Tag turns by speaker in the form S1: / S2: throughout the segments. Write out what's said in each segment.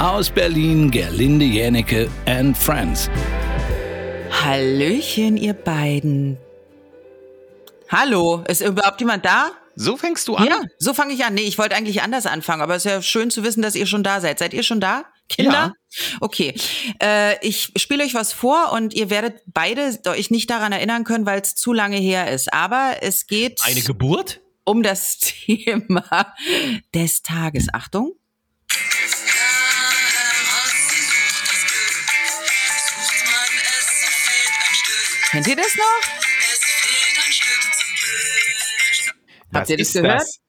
S1: Aus Berlin Gerlinde Jänecke and Friends.
S2: Hallöchen, ihr beiden. Hallo, ist überhaupt jemand da?
S3: So fängst du an?
S2: Ja, so fange ich an. Nee, ich wollte eigentlich anders anfangen, aber es ist ja schön zu wissen, dass ihr schon da seid. Seid ihr schon da? Kinder?
S3: Ja.
S2: Okay. Äh, ich spiele euch was vor und ihr werdet beide euch nicht daran erinnern können, weil es zu lange her ist. Aber es geht
S4: Eine Geburt?
S2: um das Thema des Tages. Achtung. Kennt ihr das noch?
S4: Was
S2: Habt ihr das gehört?
S4: das?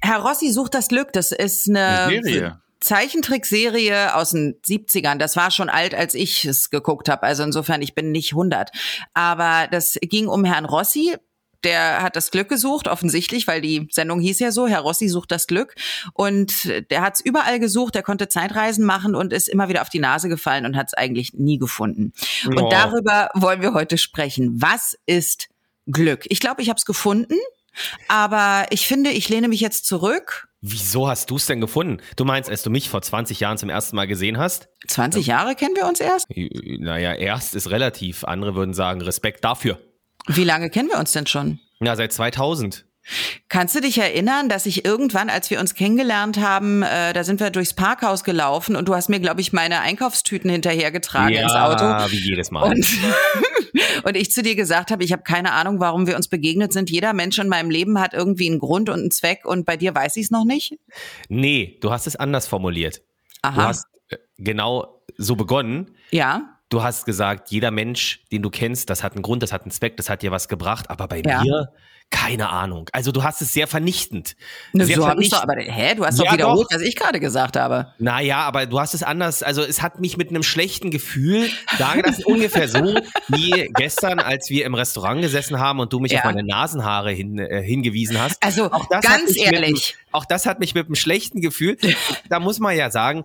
S2: Herr Rossi sucht das Glück. Das ist eine
S3: Eine Serie.
S2: Zeichentrickserie aus den 70ern. Das war schon alt, als ich es geguckt habe. Also insofern, ich bin nicht 100. Aber das ging um Herrn Rossi. Der hat das Glück gesucht, offensichtlich, weil die Sendung hieß ja so, Herr Rossi sucht das Glück. Und der hat es überall gesucht, der konnte Zeitreisen machen und ist immer wieder auf die Nase gefallen und hat es eigentlich nie gefunden.
S4: Oh.
S2: Und darüber wollen wir heute sprechen. Was ist Glück? Ich glaube, ich habe es gefunden, aber ich finde, ich lehne mich jetzt zurück
S4: Wieso hast du es denn gefunden? Du meinst, als du mich vor 20 Jahren zum ersten Mal gesehen hast?
S2: 20 Jahre kennen wir uns erst?
S4: Äh, Naja, erst ist relativ. Andere würden sagen, Respekt dafür.
S2: Wie lange kennen wir uns denn schon?
S4: Ja, seit 2000.
S2: Kannst du dich erinnern, dass ich irgendwann, als wir uns kennengelernt haben, äh, da sind wir durchs Parkhaus gelaufen und du hast mir, glaube ich, meine Einkaufstüten hinterhergetragen ins Auto.
S4: wie jedes Mal.
S2: Und, und ich zu dir gesagt habe, ich habe keine Ahnung, warum wir uns begegnet sind. Jeder Mensch in meinem Leben hat irgendwie einen Grund und einen Zweck und bei dir weiß ich es noch nicht.
S4: nee, du hast es anders formuliert. Du
S2: Aha.
S4: hast äh, genau so begonnen.
S2: ja.
S4: Du hast gesagt, jeder Mensch, den du kennst, das hat einen Grund, das hat einen Zweck, das hat dir was gebracht. Aber bei
S2: Ja.
S4: mir, keine Ahnung. Also du hast es sehr vernichtend.
S2: Ne,
S4: sehr
S2: so ich doch,
S4: vernichtend.
S2: aber hä, du hast
S4: Ja,
S2: doch wiederholt,
S4: doch.
S2: was ich gerade gesagt habe.
S4: Naja, aber du hast es anders, also es hat mich mit einem schlechten Gefühl dagelassen, ungefähr so wie gestern, als wir im Restaurant gesessen haben und du mich
S2: Ja.
S4: auf meine Nasenhaare hin, äh, hingewiesen hast.
S2: Also
S4: Auch das
S2: ganz
S4: mich mit
S2: ehrlich.
S4: Auch das hat mich mit einem schlechten Gefühl, da muss man ja sagen,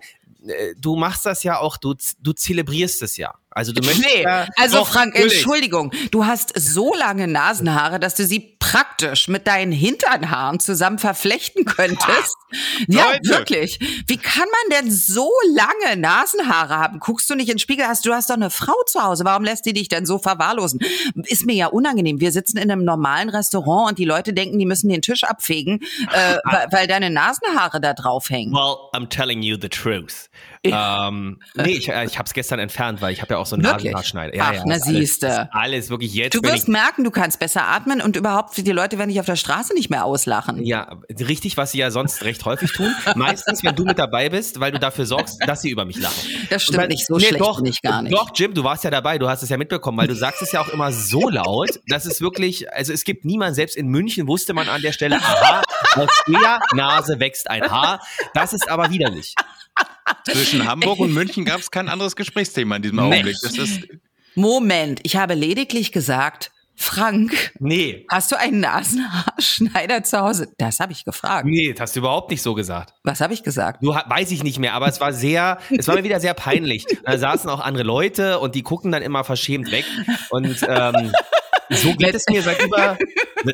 S4: du machst das ja auch, du, du zelebrierst es ja. Also du möchtest
S2: Nee,
S4: ja,
S2: also
S4: Doch,
S2: Frank,
S4: natürlich.
S2: Entschuldigung, du hast so lange Nasenhaare, dass du sie praktisch mit deinen Hinternhaaren zusammen verflechten könntest. Ja,
S3: Leute.
S2: wirklich. Wie kann man denn so lange Nasenhaare haben? Guckst du nicht in den Spiegel? Hast, du hast doch eine Frau zu Hause. Warum lässt die dich denn so verwahrlosen? Ist mir ja unangenehm. Wir sitzen in einem normalen Restaurant und die Leute denken, die müssen den Tisch abfegen, äh, weil, weil deine Nasenhaare da drauf hängen.
S4: Well, I'm telling you the truth. Ähm, nee, ich, äh, ich habe es gestern entfernt, weil ich habe ja auch so einen? Nasenhaarschneider.
S2: Ach, na
S4: ist alles,
S2: siehste.
S4: ist alles wirklich jetzt.
S2: Du wirst merken, du kannst besser atmen und überhaupt, die Leute werden dich auf der Straße nicht mehr auslachen.
S4: Ja, richtig, was sie ja sonst recht häufig tun. Meistens, wenn du mit dabei bist, weil du dafür sorgst, dass sie über mich lachen.
S2: Das stimmt
S4: weil-
S2: nicht, so schlecht
S4: doch,
S2: bin ich gar nicht.
S4: Doch, Jim, du warst ja dabei, du hast es ja mitbekommen, weil du sagst es ja auch immer so laut, dass es wirklich, also es gibt niemanden, selbst in München wusste man an der Stelle, aha, aus der Nase wächst ein Haar. Das ist aber widerlich.
S3: Zwischen Hamburg und München gab es kein anderes Gesprächsthema in diesem Augenblick. Das ist,
S2: Moment, ich habe lediglich gesagt, Frank,
S4: Nee.
S2: hast du einen Nasenhaarschneider zu Hause? Das habe ich gefragt.
S4: Nee, das hast du überhaupt nicht so gesagt.
S2: Was habe ich gesagt?
S4: Du ha- weiß ich nicht mehr, aber es war sehr, es war mir wieder sehr peinlich. Da saßen auch andere Leute und die gucken dann immer verschämt weg. Und ähm, so geht es mir seit über,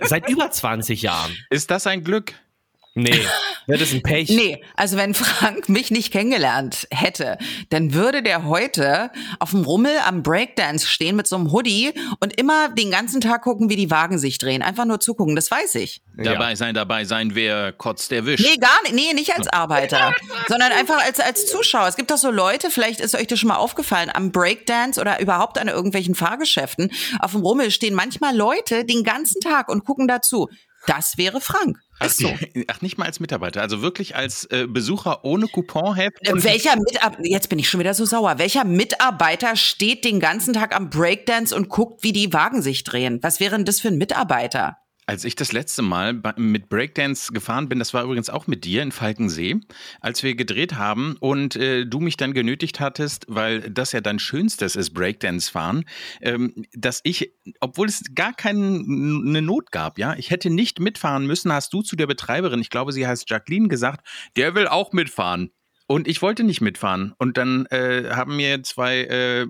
S4: seit über 20 Jahren.
S3: ist das ein Glück?
S4: Nee, das ist ein Pech.
S2: Nee, also wenn Frank mich nicht kennengelernt hätte, dann würde der heute auf dem Rummel am Breakdance stehen mit so einem Hoodie und immer den ganzen Tag gucken, wie die Wagen sich drehen. Einfach nur zugucken, das weiß ich.
S4: Ja.
S3: Dabei sein, dabei sein, wer kotzt, der wischt.
S2: Nee, gar nicht. Nee, nicht als Arbeiter, sondern einfach als, als Zuschauer. Es gibt doch so Leute, vielleicht ist euch das schon mal aufgefallen, am Breakdance oder überhaupt an irgendwelchen Fahrgeschäften. Auf dem Rummel stehen manchmal Leute den ganzen Tag und gucken dazu. Das wäre Frank. Ist so.
S3: Ach, nicht mal als Mitarbeiter, also wirklich als äh, Besucher ohne Couponheft. und-
S2: Welcher Mitarbeiter, jetzt bin ich schon wieder so sauer, welcher Mitarbeiter steht den ganzen Tag am Breakdance und guckt, wie die Wagen sich drehen? Was wäre denn das für ein Mitarbeiter?
S3: Als ich das letzte Mal mit Breakdance gefahren bin, das war übrigens auch mit dir in Falkensee, als wir gedreht haben und äh, du mich dann genötigt hattest, weil das ja dein Schönstes ist, Breakdance fahren, ähm, dass ich, obwohl es gar keine Not gab, ja, ich hätte nicht mitfahren müssen, hast du zu der Betreiberin, ich glaube, sie heißt Jacqueline, gesagt, der will auch mitfahren. Und ich wollte nicht mitfahren. Und dann äh, haben mir zwei äh,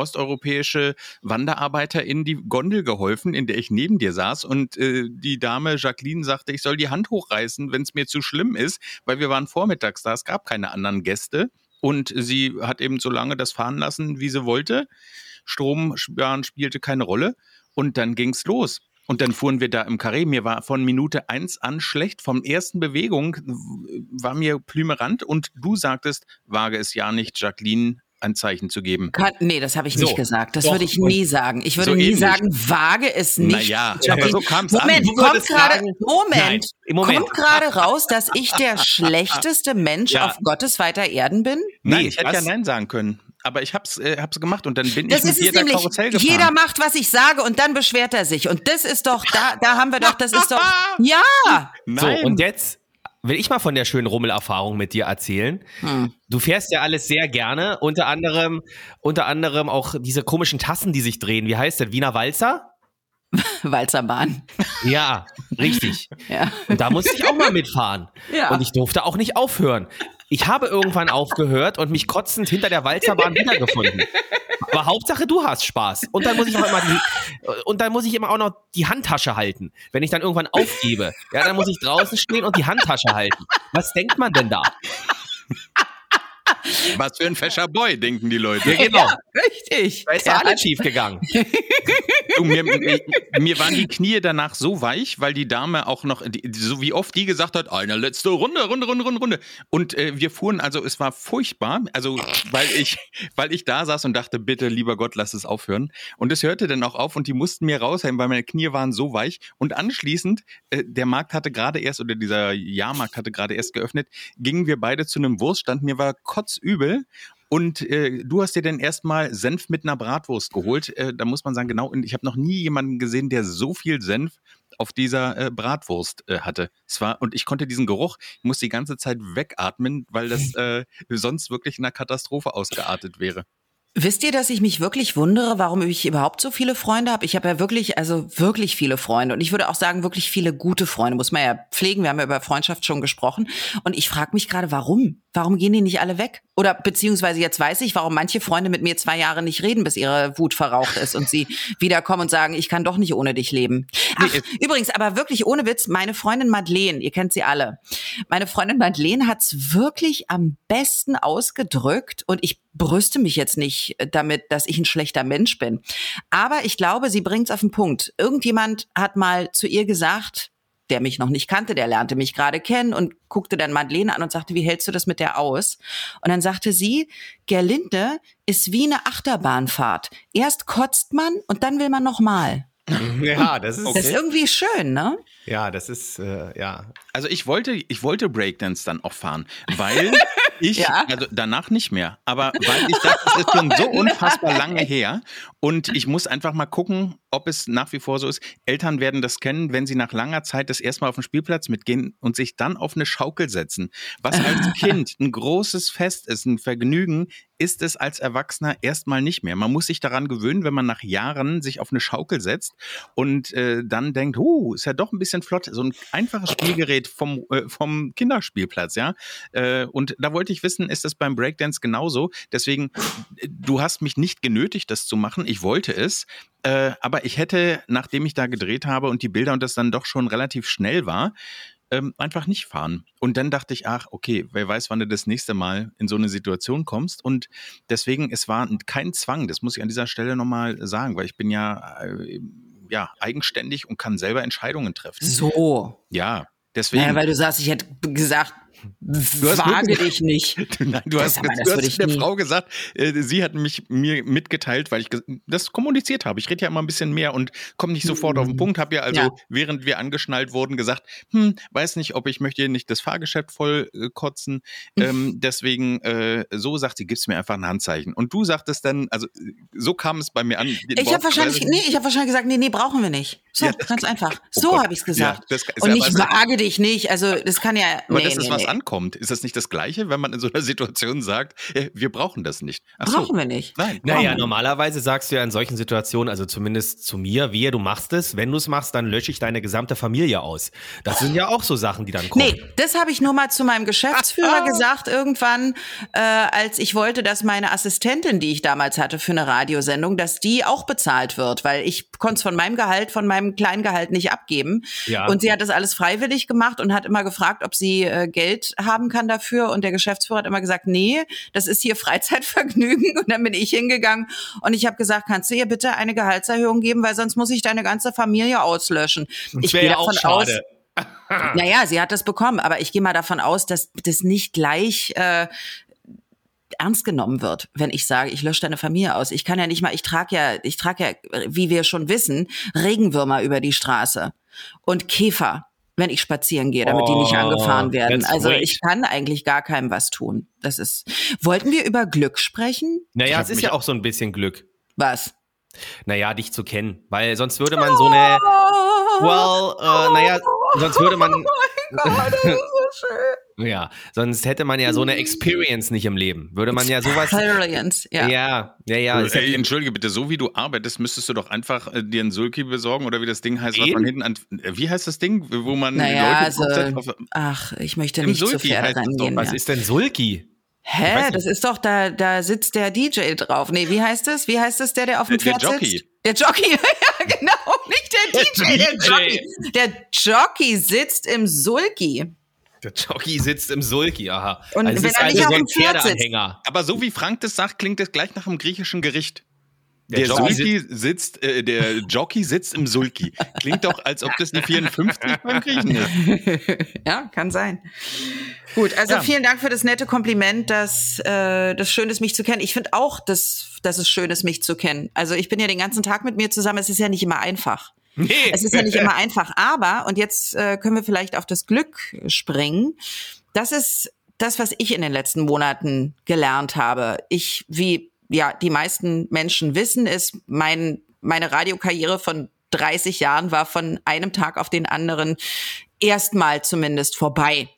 S3: osteuropäische Wanderarbeiter in die Gondel geholfen, in der ich neben dir saß. Und äh, die Dame Jacqueline sagte, ich soll die Hand hochreißen, wenn es mir zu schlimm ist, weil wir waren vormittags da, es gab keine anderen Gäste. Und sie hat eben so lange das fahren lassen, wie sie wollte. Strom spielte keine Rolle. Und dann ging's los. Und dann fuhren wir da im Karree. Mir war von Minute eins an schlecht. Vom ersten Bewegung war mir plümerant. Und du sagtest, wage es ja nicht, Jacqueline ein Zeichen zu geben.
S2: Kann, nee, das habe ich
S4: So,
S2: nicht gesagt. Das
S4: doch,
S2: würde ich nie sagen. Ich würde
S3: So
S2: nie
S3: ähnlich.
S2: sagen, wage es nicht.
S3: Naja, aber so kam's an.
S2: Moment,
S4: Du
S2: kommt
S4: sagen-
S2: Moment,
S4: Nein, Moment.
S2: kommt gerade raus, dass ich der schlechteste Mensch
S4: Ja.
S2: auf Gottes weiter Erden bin?
S3: Nein,
S4: Nee,
S3: ich hätte ja? Nein sagen können. Aber ich hab's, äh, hab's gemacht und dann bin
S2: Das
S3: ich mit
S2: es
S3: da
S2: nämlich.
S3: Karussell gefahren.
S2: Jeder macht, was ich sage und dann beschwert er sich. Und das ist doch, da, da haben wir doch, das ist doch, ja.
S3: Nein.
S4: So, und jetzt will ich mal von der schönen Rummelerfahrung mit dir erzählen.
S2: Hm.
S4: Du fährst ja alles sehr gerne, unter anderem, unter anderem auch diese komischen Tassen, die sich drehen. Wie heißt das? Wiener Walzer?
S2: Walzerbahn.
S4: Ja, richtig.
S2: Ja.
S4: Und da musste ich auch mal mitfahren.
S2: Ja.
S4: Und ich durfte auch nicht aufhören. Ich habe irgendwann aufgehört und mich kotzend hinter der Walzerbahn wiedergefunden. Aber Hauptsache, du hast Spaß. Und dann muss ich auch immer die, und dann muss ich immer auch noch die Handtasche halten. Wenn ich dann irgendwann aufgebe, ja, dann muss ich draußen stehen und die Handtasche halten. Was denkt man denn da?
S3: Was für ein fescher Boy, denken die Leute.
S4: Ja, genau.
S2: Ja, richtig.
S4: Da ist ja alles schief gegangen.
S3: Du, mir, mir, mir waren die Knie danach so weich, weil die Dame auch noch, die, so wie oft die gesagt hat, eine letzte Runde, Runde, Runde, Runde, Runde. Und äh, wir fuhren, also es war furchtbar, also weil ich, weil ich da saß und dachte, bitte, lieber Gott, lass es aufhören. Und es hörte dann auch auf und die mussten mir raushelfen, weil meine Knie waren so weich. Und anschließend, äh, der Markt hatte gerade erst, oder dieser Jahrmarkt hatte gerade erst geöffnet, gingen wir beide zu einem Wurststand. Mir war kotzübel. Und äh, du hast dir dann erstmal Senf mit einer Bratwurst geholt. Äh, da muss man sagen, genau, und ich habe noch nie jemanden gesehen, der so viel Senf auf dieser äh, Bratwurst äh, hatte. Es war, und ich konnte diesen Geruch, ich musste die ganze Zeit wegatmen, weil das äh, sonst wirklich in einer Katastrophe ausgeartet wäre.
S2: Wisst ihr, dass ich mich wirklich wundere, warum ich überhaupt so viele Freunde habe? Ich habe ja wirklich, also wirklich viele Freunde. Und ich würde auch sagen, wirklich viele gute Freunde. Muss man ja pflegen. Wir haben ja über Freundschaft schon gesprochen. Und ich frage mich gerade, warum? Warum gehen die nicht alle weg? Oder beziehungsweise jetzt weiß ich, warum manche Freunde mit mir zwei Jahre nicht reden, bis ihre Wut verraucht ist und sie wiederkommen und sagen, ich kann doch nicht ohne dich leben. Ach, übrigens, aber wirklich ohne Witz, meine Freundin Madeleine, ihr kennt sie alle. Meine Freundin Madeleine hat's wirklich am besten ausgedrückt und ich brüste mich jetzt nicht damit, dass ich ein schlechter Mensch bin. Aber ich glaube, sie bringt's auf den Punkt. Irgendjemand hat mal zu ihr gesagt, der mich noch nicht kannte, der lernte mich gerade kennen und guckte dann Madeleine an und sagte, wie hältst du das mit der aus? Und dann sagte sie, Gerlinde ist wie eine Achterbahnfahrt. Erst kotzt man und dann will man noch mal.
S4: Ja, das ist,
S2: Das ist irgendwie schön, ne?
S4: ja, das ist, äh, ja.
S3: Also ich wollte, ich wollte Breakdance dann auch fahren, weil ich,
S2: Ja.
S3: also danach nicht mehr, aber weil ich dachte, es ist schon so unfassbar lange her. Und ich muss einfach mal gucken, ob es nach wie vor so ist. Eltern werden das kennen, wenn sie nach langer Zeit das erste Mal auf den Spielplatz mitgehen und sich dann auf eine Schaukel setzen. Was als Kind ein großes Fest ist, ein Vergnügen, ist es als Erwachsener erstmal nicht mehr. Man muss sich daran gewöhnen, wenn man nach Jahren sich auf eine Schaukel setzt und äh, dann denkt, huh, ist ja doch ein bisschen flott, so ein einfaches Spielgerät vom, äh, vom Kinderspielplatz, ja. Äh, und da wollte ich wissen, ist das beim Breakdance genauso? Deswegen, äh, du hast mich nicht genötigt, das zu machen. Ich wollte es. Äh, aber ich hätte, nachdem ich da gedreht habe und die Bilder und das dann doch schon relativ schnell war, ähm, einfach nicht fahren. Und dann dachte ich, ach, okay, wer weiß, wann du das nächste Mal in so eine Situation kommst. Und deswegen, es war kein Zwang, das muss ich an dieser Stelle nochmal sagen, weil ich bin ja, äh, ja eigenständig und kann selber Entscheidungen treffen.
S2: So.
S3: Ja, deswegen.
S2: Naja, weil du sagst, ich hätte gesagt,
S3: hast
S2: wage
S3: wirklich-
S2: dich nicht.
S3: Nein, du
S2: Das
S3: hast,
S2: aber,
S3: du hast
S2: ich
S3: der
S2: nie.
S3: Frau gesagt, äh, sie hat mich mir mitgeteilt, weil ich das kommuniziert habe. Ich rede ja immer ein bisschen mehr und komme nicht sofort auf den Punkt. Habe ja also,
S2: Ja.
S3: während wir angeschnallt wurden, gesagt, hm, weiß nicht, ob ich möchte hier nicht das Fahrgeschäft voll äh, kotzen. Ähm, deswegen, äh, so sagt sie, gib's mir einfach ein Handzeichen. Und du sagtest dann, also äh, so kam es bei mir an.
S2: Ich habe wahrscheinlich, nee, ich habe wahrscheinlich gesagt, nee, nee, brauchen wir nicht. So,
S3: Ja,
S2: ganz einfach.
S3: Oh
S2: so habe ich's gesagt.
S3: Ja, das
S2: Und
S3: es-
S2: wage dich nicht. Also das kann ja.
S3: Aber
S2: nee,
S3: das ist
S2: nee,
S3: was
S2: nee.
S3: Ankommt. Ist das nicht das Gleiche, wenn man in so einer Situation sagt, äh, wir brauchen das nicht?
S2: Ach so. Brauchen wir nicht.
S3: Nein.
S4: Naja, normalerweise sagst du ja in solchen Situationen, also zumindest zu mir, wie du machst es. Wenn du es machst, dann lösche ich deine gesamte Familie aus. Das sind ja auch so Sachen, die dann kommen.
S2: Nee, das habe ich nur mal zu meinem Geschäftsführer gesagt irgendwann, äh, als ich wollte, dass meine Assistentin, die ich damals hatte für eine Radiosendung, dass die auch bezahlt wird, weil ich konnte es von meinem Gehalt, von meinem Kleingehalt nicht abgeben. Ja. Und sie hat das alles freiwillig gemacht und hat immer gefragt, ob sie äh, Geld haben kann dafür. Und der Geschäftsführer hat immer gesagt, nee, das ist hier Freizeitvergnügen. Und dann bin ich hingegangen und ich habe gesagt, kannst du ihr bitte eine Gehaltserhöhung geben, weil sonst muss ich deine ganze Familie auslöschen. Ich gehe davon aus. naja, sie hat das bekommen, aber ich gehe mal davon aus, dass das nicht gleich äh, ernst genommen wird, wenn ich sage, ich lösche deine Familie aus. Ich kann ja nicht mal, ich trage ja, ich trage ja, wie wir schon wissen, Regenwürmer über die Straße und Käfer, wenn ich spazieren gehe, damit oh, die nicht oh, angefahren werden. Also great. ich kann eigentlich gar keinem was tun. Das ist. Wollten wir über Glück sprechen?
S4: Naja, es ist ja auch so ein bisschen Glück.
S2: Was?
S4: Naja, dich zu kennen. Weil sonst würde man so eine. Well, äh, naja, sonst würde man. Oh Gott, das ist so schön. Ja, sonst hätte man ja so eine Experience nicht im Leben. Würde man ja sowas. Experience, ja. Ja, ja, ja.
S3: Ey, entschuldige bitte, so wie du arbeitest, müsstest du doch einfach äh, dir einen Sulki besorgen oder wie das Ding heißt, was man hinten an. Äh, wie heißt das Ding, wo man
S2: naja, Leute also, Ach, ich möchte nicht Sulki zu Pferde rangehen.
S4: Was ist denn Sulki?
S2: Hä? Das ist doch, da, da sitzt der DJ drauf. Nee, wie heißt das? Wie heißt das, der, der auf dem der, Pferd der Jockey. sitzt? Der Jockey, ja genau, nicht der DJ, der, der Jockey. Der Jockey sitzt im Sulki.
S4: Der Jockey sitzt im Sulki, aha.
S2: Und also wenn er nicht also auf dem Pferd sitzt.
S3: Aber so wie Frank das sagt, klingt das gleich nach einem griechischen Gericht. Der, der Sulki sitzt, äh, der Jockey sitzt im Sulki. Klingt doch, als ob das die 54 beim Griechen ist.
S2: Ja, kann sein. Gut, also ja. vielen Dank für das nette Kompliment, dass äh, das schön ist, mich zu kennen. Ich finde auch, dass, dass es schön ist, mich zu kennen. Also ich bin ja den ganzen Tag mit mir zusammen. Es ist ja nicht immer einfach. Nee. Es ist ja nicht immer einfach. Aber, und jetzt äh, können wir vielleicht auf das Glück springen. Das ist das, was ich in den letzten Monaten gelernt habe. Ich, wie ja die meisten Menschen wissen, ist mein, meine Radiokarriere von 30 Jahren war von einem Tag auf den anderen erstmal zumindest vorbei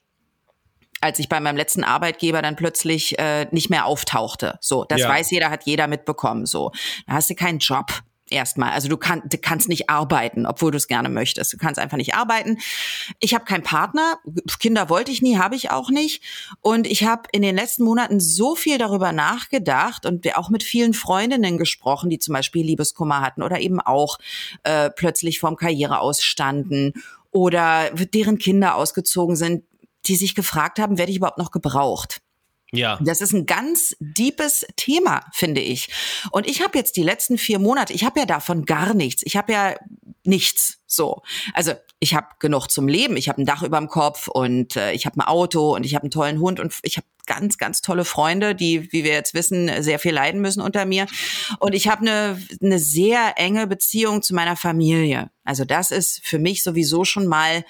S2: als ich bei meinem letzten Arbeitgeber dann plötzlich äh, nicht mehr auftauchte. So, das ja. weiß jeder, hat jeder mitbekommen. So, da hast du keinen Job erstmal. Also du, kann, du kannst nicht arbeiten, obwohl du es gerne möchtest. Du kannst einfach nicht arbeiten. Ich habe keinen Partner. Kinder wollte ich nie, habe ich auch nicht. Und ich habe in den letzten Monaten so viel darüber nachgedacht und auch mit vielen Freundinnen gesprochen, die zum Beispiel Liebeskummer hatten oder eben auch äh, plötzlich vorm Karriere ausstanden oder deren Kinder ausgezogen sind, die sich gefragt haben, werde ich überhaupt noch gebraucht? Ja. Das ist ein ganz deepes Thema, finde ich. Und ich habe jetzt die letzten vier Monate, ich habe ja davon gar nichts. Ich habe ja nichts so. Also ich habe genug zum Leben. Ich habe ein Dach über dem Kopf und äh, ich habe ein Auto und ich habe einen tollen Hund und ich habe ganz, ganz tolle Freunde, die, wie wir jetzt wissen, sehr viel leiden müssen unter mir. Und ich habe eine, eine sehr enge Beziehung zu meiner Familie. Also das ist für mich sowieso schon mal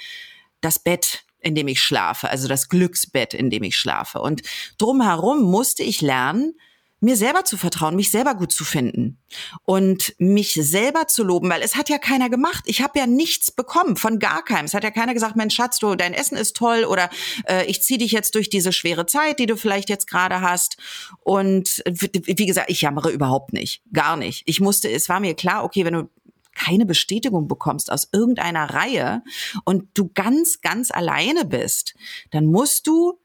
S2: das Bett in dem ich schlafe, also das Glücksbett, in dem ich schlafe. Und drumherum musste ich lernen, mir selber zu vertrauen, mich selber gut zu finden und mich selber zu loben, weil es hat ja keiner gemacht. Ich habe ja nichts bekommen von gar keinem. Es hat ja keiner gesagt, Mensch Schatz, du dein Essen ist toll oder äh, ich ziehe dich jetzt durch diese schwere Zeit, die du vielleicht jetzt gerade hast. Und wie gesagt, ich jammere überhaupt nicht, gar nicht. Ich musste, es war mir klar, okay, wenn du keine Bestätigung bekommst aus irgendeiner Reihe und du ganz, ganz alleine bist, dann musst du,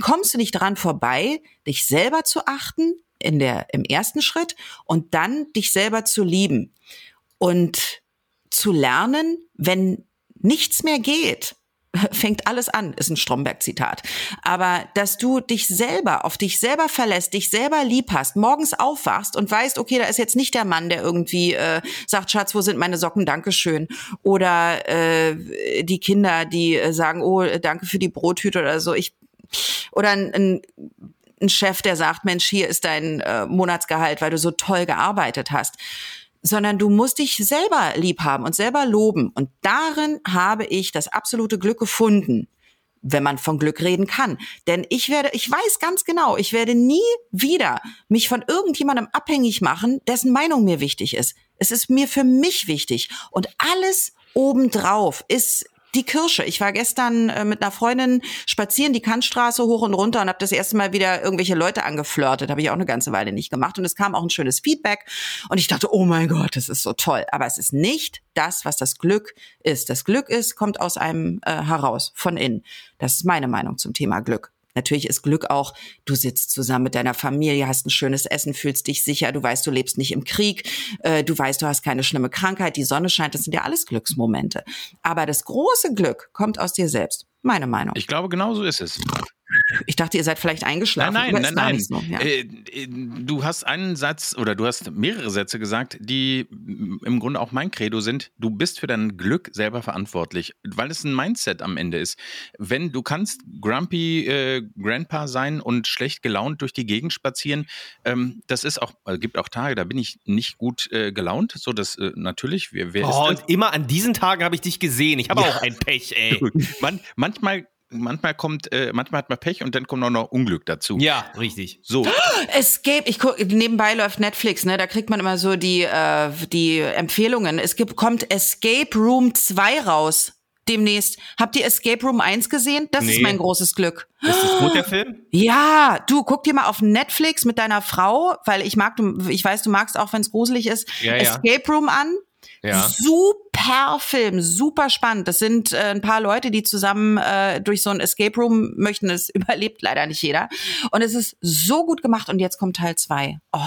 S2: kommst du nicht dran vorbei, dich selber zu achten in der, im ersten Schritt und dann dich selber zu lieben und zu lernen, wenn nichts mehr geht, fängt alles an, ist ein Stromberg-Zitat. Aber dass du dich selber, auf dich selber verlässt, dich selber lieb hast, morgens aufwachst und weißt, okay, da ist jetzt nicht der Mann, der irgendwie äh, sagt, Schatz, wo sind meine Socken, Dankeschön. Oder äh, die Kinder, die äh, sagen, oh, danke für die Brottüte oder so. Ich oder ein, ein ein Chef, der sagt, Mensch, hier ist dein äh, Monatsgehalt, weil du so toll gearbeitet hast sondern du musst dich selber lieb haben und selber loben. Und darin habe ich das absolute Glück gefunden, wenn man von Glück reden kann. Denn ich werde, ich weiß ganz genau, ich werde nie wieder mich von irgendjemandem abhängig machen, dessen Meinung mir wichtig ist. Es ist mir für mich wichtig. Und alles obendrauf ist die Kirsche. Ich war gestern äh, mit einer Freundin spazieren die Kantstraße hoch und runter und habe das erste Mal wieder irgendwelche Leute angeflirtet. Habe ich auch eine ganze Weile nicht gemacht und es kam auch ein schönes Feedback und ich dachte, oh mein Gott, das ist so toll. Aber es ist nicht das, was das Glück ist. Das Glück ist, kommt aus einem äh, heraus, von innen. Das ist meine Meinung zum Thema Glück. Natürlich ist Glück auch, du sitzt zusammen mit deiner Familie, hast ein schönes Essen, fühlst dich sicher, du weißt, du lebst nicht im Krieg, äh, du weißt, du hast keine schlimme Krankheit, die Sonne scheint, das sind ja alles Glücksmomente. Aber das große Glück kommt aus dir selbst. Meine Meinung.
S3: Ich glaube, genau so ist es.
S2: Ich dachte, ihr seid vielleicht eingeschlafen.
S3: Nein, nein, nein, nein.
S2: So, ja.
S3: äh, äh, du hast einen Satz oder du hast mehrere Sätze gesagt, die im Grunde auch mein Credo sind. Du bist für dein Glück selber verantwortlich, weil es ein Mindset am Ende ist. Wenn du kannst grumpy äh, Grandpa sein und schlecht gelaunt durch die Gegend spazieren, ähm, das ist auch, äh, gibt auch Tage, da bin ich nicht gut äh, gelaunt. So, das äh, natürlich. Wer, wer
S4: oh,
S3: ist das?
S4: und immer an diesen Tagen habe ich dich gesehen. Ich habe ja. auch ein Pech, ey.
S3: Man, manchmal manchmal kommt, äh, manchmal hat man Pech und dann kommt auch noch Unglück dazu.
S4: Ja, richtig.
S3: So.
S2: Escape, ich guck, nebenbei läuft Netflix, ne? Da kriegt man immer so die, äh, die Empfehlungen. Es gibt, kommt Escape Room 2 raus. Demnächst. Habt ihr Escape Room 1 gesehen? Das
S4: Nee.
S2: ist mein großes Glück.
S4: Ist das gut, der Film?
S2: Ja, du guck dir mal auf Netflix mit deiner Frau, weil ich mag, du, ich weiß, du magst auch, wenn es gruselig ist,
S4: Ja, ja.
S2: Escape Room an.
S4: Ja.
S2: Super Film, super spannend. Das sind äh, ein paar Leute, die zusammen äh, durch so ein Escape Room möchten. Es überlebt leider nicht jeder. Und es ist so gut gemacht. Und jetzt kommt Teil zwei. Oh,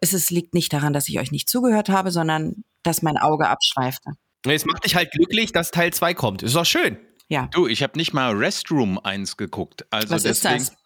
S2: es ist, liegt nicht daran, dass ich euch nicht zugehört habe, sondern dass mein Auge abschweifte.
S4: Es macht dich halt glücklich, dass Teil 2 kommt. Ist doch schön.
S2: Ja.
S3: Du, ich habe nicht mal Restroom 1 geguckt. Also
S2: Was ist
S3: deswegen,
S2: das?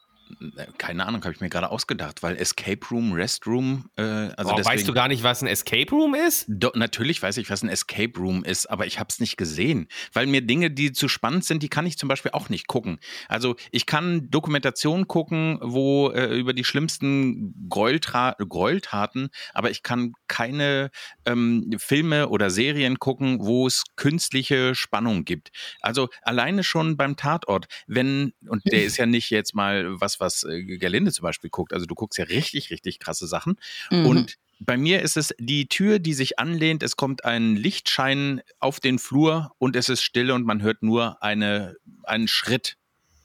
S3: Keine Ahnung, habe ich mir gerade ausgedacht, weil Escape Room, Restroom, äh, also
S4: oh,
S3: deswegen,
S4: weißt du gar nicht, was ein Escape Room ist?
S3: Do, natürlich weiß ich, was ein Escape Room ist, aber ich habe es nicht gesehen, weil mir Dinge, die zu spannend sind, die kann ich zum Beispiel auch nicht gucken. Also ich kann Dokumentationen gucken, wo äh, über die schlimmsten Gräueltra Gräueltaten, aber ich kann keine ähm, Filme oder Serien gucken, wo es künstliche Spannung gibt. Also alleine schon beim Tatort, wenn und der ist ja nicht jetzt mal was, was äh, Gerlinde zum Beispiel guckt. Also du guckst ja richtig, richtig krasse Sachen
S2: Mhm.
S3: und bei mir ist es die Tür, die sich anlehnt. Es kommt ein Lichtschein auf den Flur und es ist still und man hört nur eine, einen Schritt.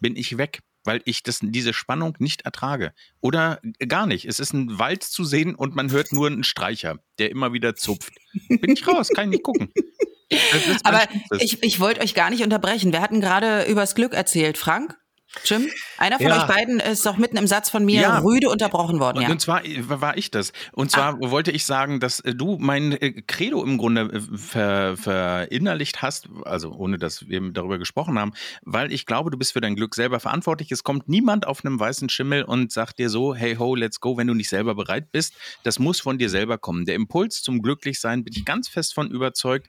S3: Bin ich weg, weil ich das, diese Spannung nicht ertrage. Oder gar nicht. Es ist ein Wald zu sehen und man hört nur einen Streicher, der immer wieder zupft. Bin ich raus, kann ich nicht gucken. Das
S2: Aber ich, ich wollte euch gar nicht unterbrechen. Wir hatten gerade übers Glück erzählt. Frank? Jim? Einer von
S4: Ja.
S2: euch beiden ist doch mitten im Satz von mir
S3: Ja.
S2: rüde unterbrochen worden.
S3: Und,
S2: Ja.
S3: und zwar äh, war ich das. Und zwar wollte ich sagen, dass äh, du mein äh, Credo im Grunde ver, verinnerlicht hast, also ohne dass wir darüber gesprochen haben, weil ich glaube, du bist für dein Glück selber verantwortlich. Es kommt niemand auf einem weißen Schimmel und sagt dir so, hey ho, let's go, wenn du nicht selber bereit bist. Das muss von dir selber kommen. Der Impuls zum Glücklichsein bin ich ganz fest von überzeugt.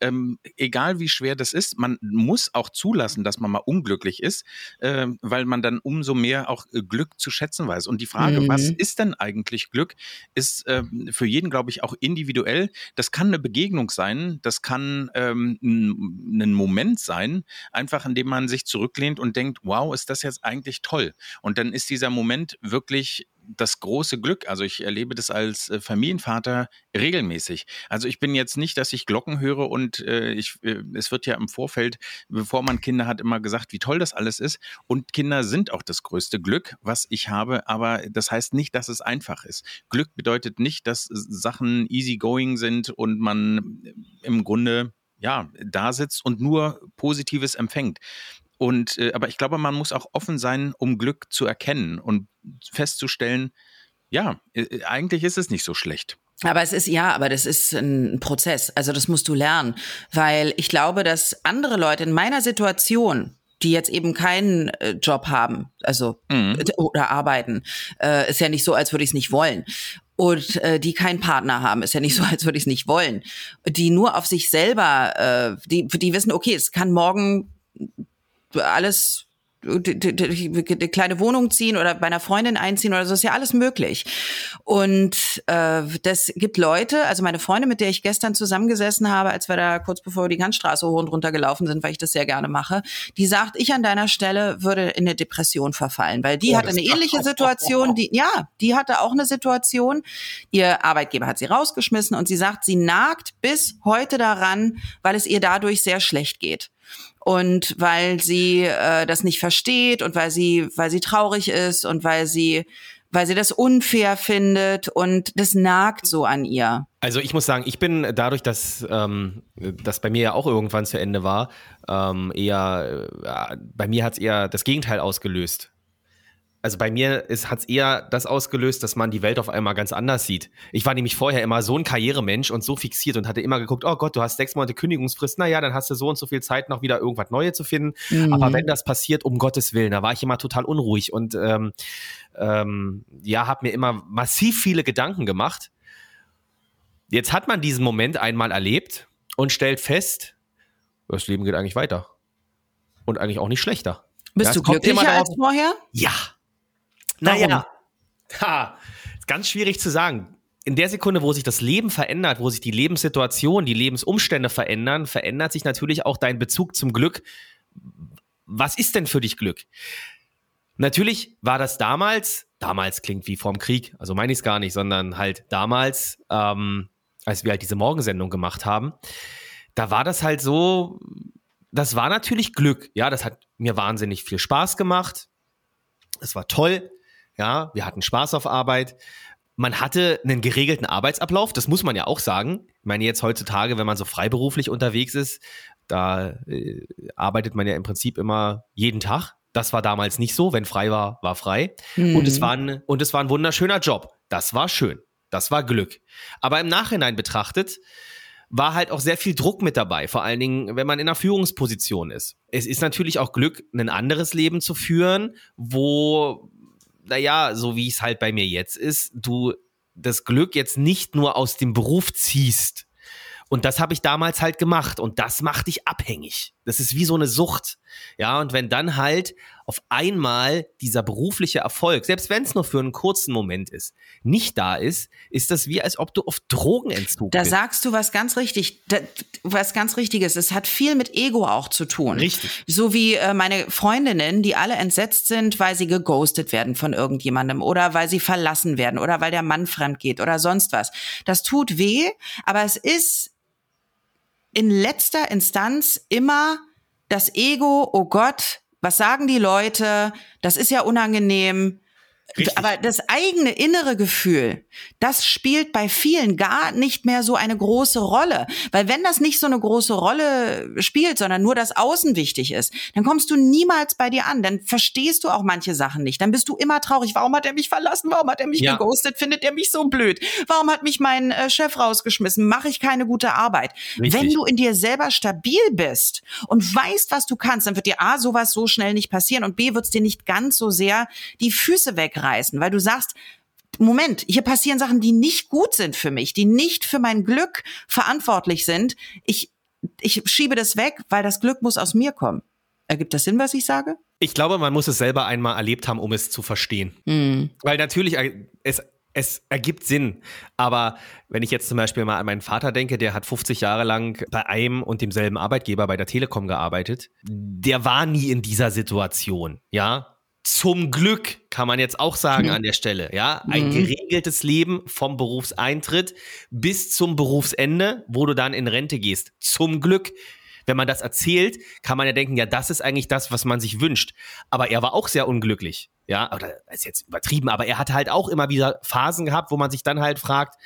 S3: Ähm, egal wie schwer das ist, man muss auch zulassen, dass man mal unglücklich ist, äh, weil man dann umso mehr auch äh, Glück zu schätzen weiß. Und die Frage,
S2: Mhm.
S3: was ist denn eigentlich Glück, ist ähm, für jeden, glaube ich, auch individuell. Das kann eine Begegnung sein, das kann ähm, ein Moment sein, einfach in dem man sich zurücklehnt und denkt, wow, ist das jetzt eigentlich toll. Und dann ist dieser Moment wirklich das große Glück. Also ich erlebe das als äh, Familienvater regelmäßig. Also ich bin jetzt nicht, dass ich Glocken höre und äh, ich, äh, es wird ja im Vorfeld, bevor man Kinder hat, immer gesagt, wie toll das alles ist. Und Kinder sind auch das größte Glück, was ich habe. Aber das heißt nicht, dass es einfach ist. Glück bedeutet nicht, dass Sachen easy going sind und man im Grunde ja da sitzt und nur Positives empfängt. Und äh, aber ich glaube, man muss auch offen sein, um Glück zu erkennen und festzustellen, ja, äh, eigentlich ist es nicht so schlecht.
S2: Aber es ist, ja, aber das ist ein Prozess. Also das musst du lernen. Weil ich glaube, dass andere Leute in meiner Situation, die jetzt eben keinen äh, Job haben, also
S3: Mhm.
S2: äh, oder arbeiten, äh, ist ja nicht so, als würde ich es nicht wollen. Und äh, die keinen Partner haben, ist ja nicht so, als würde ich es nicht wollen. Die nur auf sich selber, äh, die, die wissen, okay, es kann morgen alles die kleine Wohnung ziehen oder bei einer Freundin einziehen oder so ist ja alles möglich. Und äh, das gibt Leute, also meine Freundin, mit der ich gestern zusammengesessen habe, als wir da kurz bevor wir die Kantstraße hoch und runter gelaufen sind, weil ich das sehr gerne mache, die sagt, ich an deiner Stelle würde in eine Depression verfallen, weil die
S4: Oh,
S2: hatte eine ähnliche Situation, die ja, die hatte auch eine Situation. Ihr Arbeitgeber hat sie rausgeschmissen und sie sagt, sie nagt bis heute daran, weil es ihr dadurch sehr schlecht geht. Und weil sie äh, das nicht versteht und weil sie weil sie traurig ist und weil sie weil sie das unfair findet und das nagt so an ihr.
S4: Also ich muss sagen, ich bin dadurch, dass ähm, das bei mir ja auch irgendwann zu Ende war, ähm, eher, äh, bei mir hat es eher das Gegenteil ausgelöst also bei mir hat es eher das ausgelöst, dass man die Welt auf einmal ganz anders sieht. Ich war nämlich vorher immer so ein Karrieremensch und so fixiert und hatte immer geguckt, oh Gott, du hast sechs Monate Kündigungsfrist, naja, dann hast du so und so viel Zeit, noch wieder irgendwas Neues zu finden. Mhm. Aber wenn das passiert, um Gottes Willen, da war ich immer total unruhig und ähm, ähm, ja, habe mir immer massiv viele Gedanken gemacht. Jetzt hat man diesen Moment einmal erlebt und stellt fest, das Leben geht eigentlich weiter. Und eigentlich auch nicht schlechter.
S2: Bist ja, du glücklicher als vorher?
S4: Ja. Naja, ha, ist ganz schwierig zu sagen. In der Sekunde, wo sich das Leben verändert, wo sich die Lebenssituation, die Lebensumstände verändern, verändert sich natürlich auch dein Bezug zum Glück. Was ist denn für dich Glück? Natürlich war das damals, damals klingt wie vorm Krieg, also meine ich es gar nicht, sondern halt damals, ähm, als wir halt diese Morgensendung gemacht haben, da war das halt so, das war natürlich Glück. Ja, das hat mir wahnsinnig viel Spaß gemacht. Es war toll. Ja, wir hatten Spaß auf Arbeit. Man hatte einen geregelten Arbeitsablauf, das muss man ja auch sagen. Ich meine, jetzt heutzutage, wenn man so freiberuflich unterwegs ist, da äh, arbeitet man ja im Prinzip immer jeden Tag. Das war damals nicht so. Wenn frei war, war frei. Mhm. Und, es war ein, und es war ein wunderschöner Job. Das war schön. Das war Glück. Aber im Nachhinein betrachtet, war halt auch sehr viel Druck mit dabei, vor allen Dingen, wenn man in einer Führungsposition ist. Es ist natürlich auch Glück, ein anderes Leben zu führen, wo naja, so wie es halt bei mir jetzt ist, du das Glück jetzt nicht nur aus dem Beruf ziehst. Und das habe ich damals halt gemacht und das macht dich abhängig. Das ist wie so eine Sucht. Ja, und wenn dann halt auf einmal dieser berufliche Erfolg, selbst wenn es nur für einen kurzen Moment ist, nicht da ist, ist das wie, als ob du auf Drogenentzug
S2: da bist. Da sagst du was ganz richtig, da, was ganz Richtiges. Es hat viel mit Ego auch zu tun.
S4: Richtig.
S2: So wie äh, meine Freundinnen, die alle entsetzt sind, weil sie geghostet werden von irgendjemandem oder weil sie verlassen werden oder weil der Mann fremd geht oder sonst was. Das tut weh, aber es ist in letzter Instanz immer das Ego, oh Gott, was sagen die Leute? Das ist ja unangenehm. Richtig. Aber das eigene innere Gefühl, das spielt bei vielen gar nicht mehr so eine große Rolle. Weil wenn das nicht so eine große Rolle spielt, sondern nur das Außen wichtig ist, dann kommst du niemals bei dir an. Dann verstehst du auch manche Sachen nicht. Dann bist du immer traurig. Warum hat er mich verlassen? Warum hat er mich ja. geghostet? Findet er mich so blöd? Warum hat mich mein äh, Chef rausgeschmissen? Mache ich keine gute Arbeit? Richtig. Wenn du in dir selber stabil bist und weißt, was du kannst, dann wird dir A, sowas so schnell nicht passieren und B, wird es dir nicht ganz so sehr die Füße weg wegreißen, weil du sagst, Moment, hier passieren Sachen, die nicht gut sind für mich, die nicht für mein Glück verantwortlich sind. Ich, ich schiebe das weg, weil das Glück muss aus mir kommen. Ergibt das Sinn, was ich sage?
S4: Ich glaube, man muss es selber einmal erlebt haben, um es zu verstehen. Mhm. Weil natürlich, äh, es, es ergibt Sinn. Aber wenn ich jetzt zum Beispiel mal an meinen Vater denke, der hat 50 Jahre lang bei einem und demselben Arbeitgeber bei der Telekom gearbeitet, der war nie in dieser Situation, ja zum Glück kann man jetzt auch sagen mhm. an der Stelle, ja, ein mhm. geregeltes Leben vom Berufseintritt bis zum Berufsende, wo du dann in Rente gehst. Zum Glück. Wenn man das erzählt, kann man ja denken, ja, das ist eigentlich das, was man sich wünscht. Aber er war auch sehr unglücklich. Ja, oder ist jetzt übertrieben, aber er hatte halt auch immer wieder Phasen gehabt, wo man sich dann halt fragt,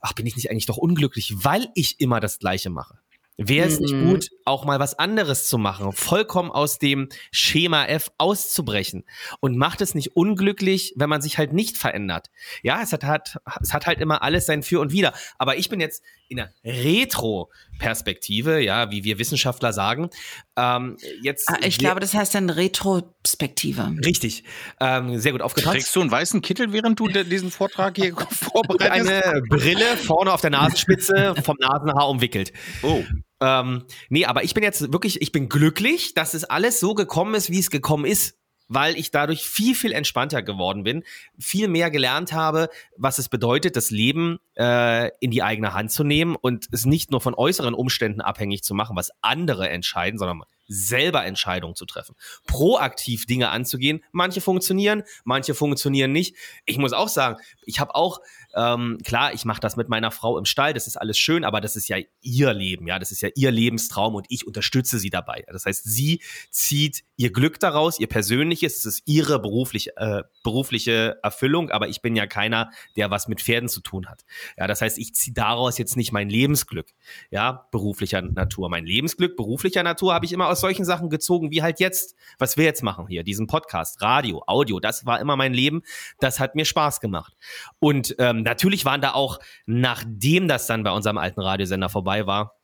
S4: ach, bin ich nicht eigentlich doch unglücklich, weil ich immer das Gleiche mache? Wäre es nicht mhm. gut, auch mal was anderes zu machen, vollkommen aus dem Schema F auszubrechen? Und macht es nicht unglücklich, wenn man sich halt nicht verändert? Ja, es hat, hat, es hat halt immer alles sein Für und Wider. Aber ich bin jetzt in der Retro-Perspektive, ja, wie wir Wissenschaftler sagen. Ähm, jetzt,
S2: ah, ich glaube, das heißt dann Retrospektive.
S4: Richtig. Ähm, sehr gut aufgepasst.
S3: Trägst du einen weißen Kittel, während du diesen Vortrag hier vorbereitest?
S4: Eine Brille vorne auf der Nasenspitze vom Nasenhaar umwickelt.
S3: Oh.
S4: Ähm, nee, aber ich bin jetzt wirklich, ich bin glücklich, dass es alles so gekommen ist, wie es gekommen ist weil ich dadurch viel, viel entspannter geworden bin, viel mehr gelernt habe, was es bedeutet, das Leben äh, in die eigene Hand zu nehmen und es nicht nur von äußeren Umständen abhängig zu machen, was andere entscheiden, sondern selber Entscheidungen zu treffen, proaktiv Dinge anzugehen. Manche funktionieren, manche funktionieren nicht. Ich muss auch sagen, ich habe auch ähm, klar, ich mache das mit meiner Frau im Stall, das ist alles schön, aber das ist ja ihr Leben, ja, das ist ja ihr Lebenstraum und ich unterstütze sie dabei. Das heißt, sie zieht ihr Glück daraus, ihr persönliches, es ist ihre berufliche, äh, berufliche Erfüllung, aber ich bin ja keiner, der was mit Pferden zu tun hat. Ja, das heißt, ich ziehe daraus jetzt nicht mein Lebensglück, ja, beruflicher Natur. Mein Lebensglück beruflicher Natur habe ich immer aus solchen Sachen gezogen, wie halt jetzt, was wir jetzt machen hier, diesen Podcast, Radio, Audio, das war immer mein Leben, das hat mir Spaß gemacht. Und ähm, natürlich waren da auch, nachdem das dann bei unserem alten Radiosender vorbei war,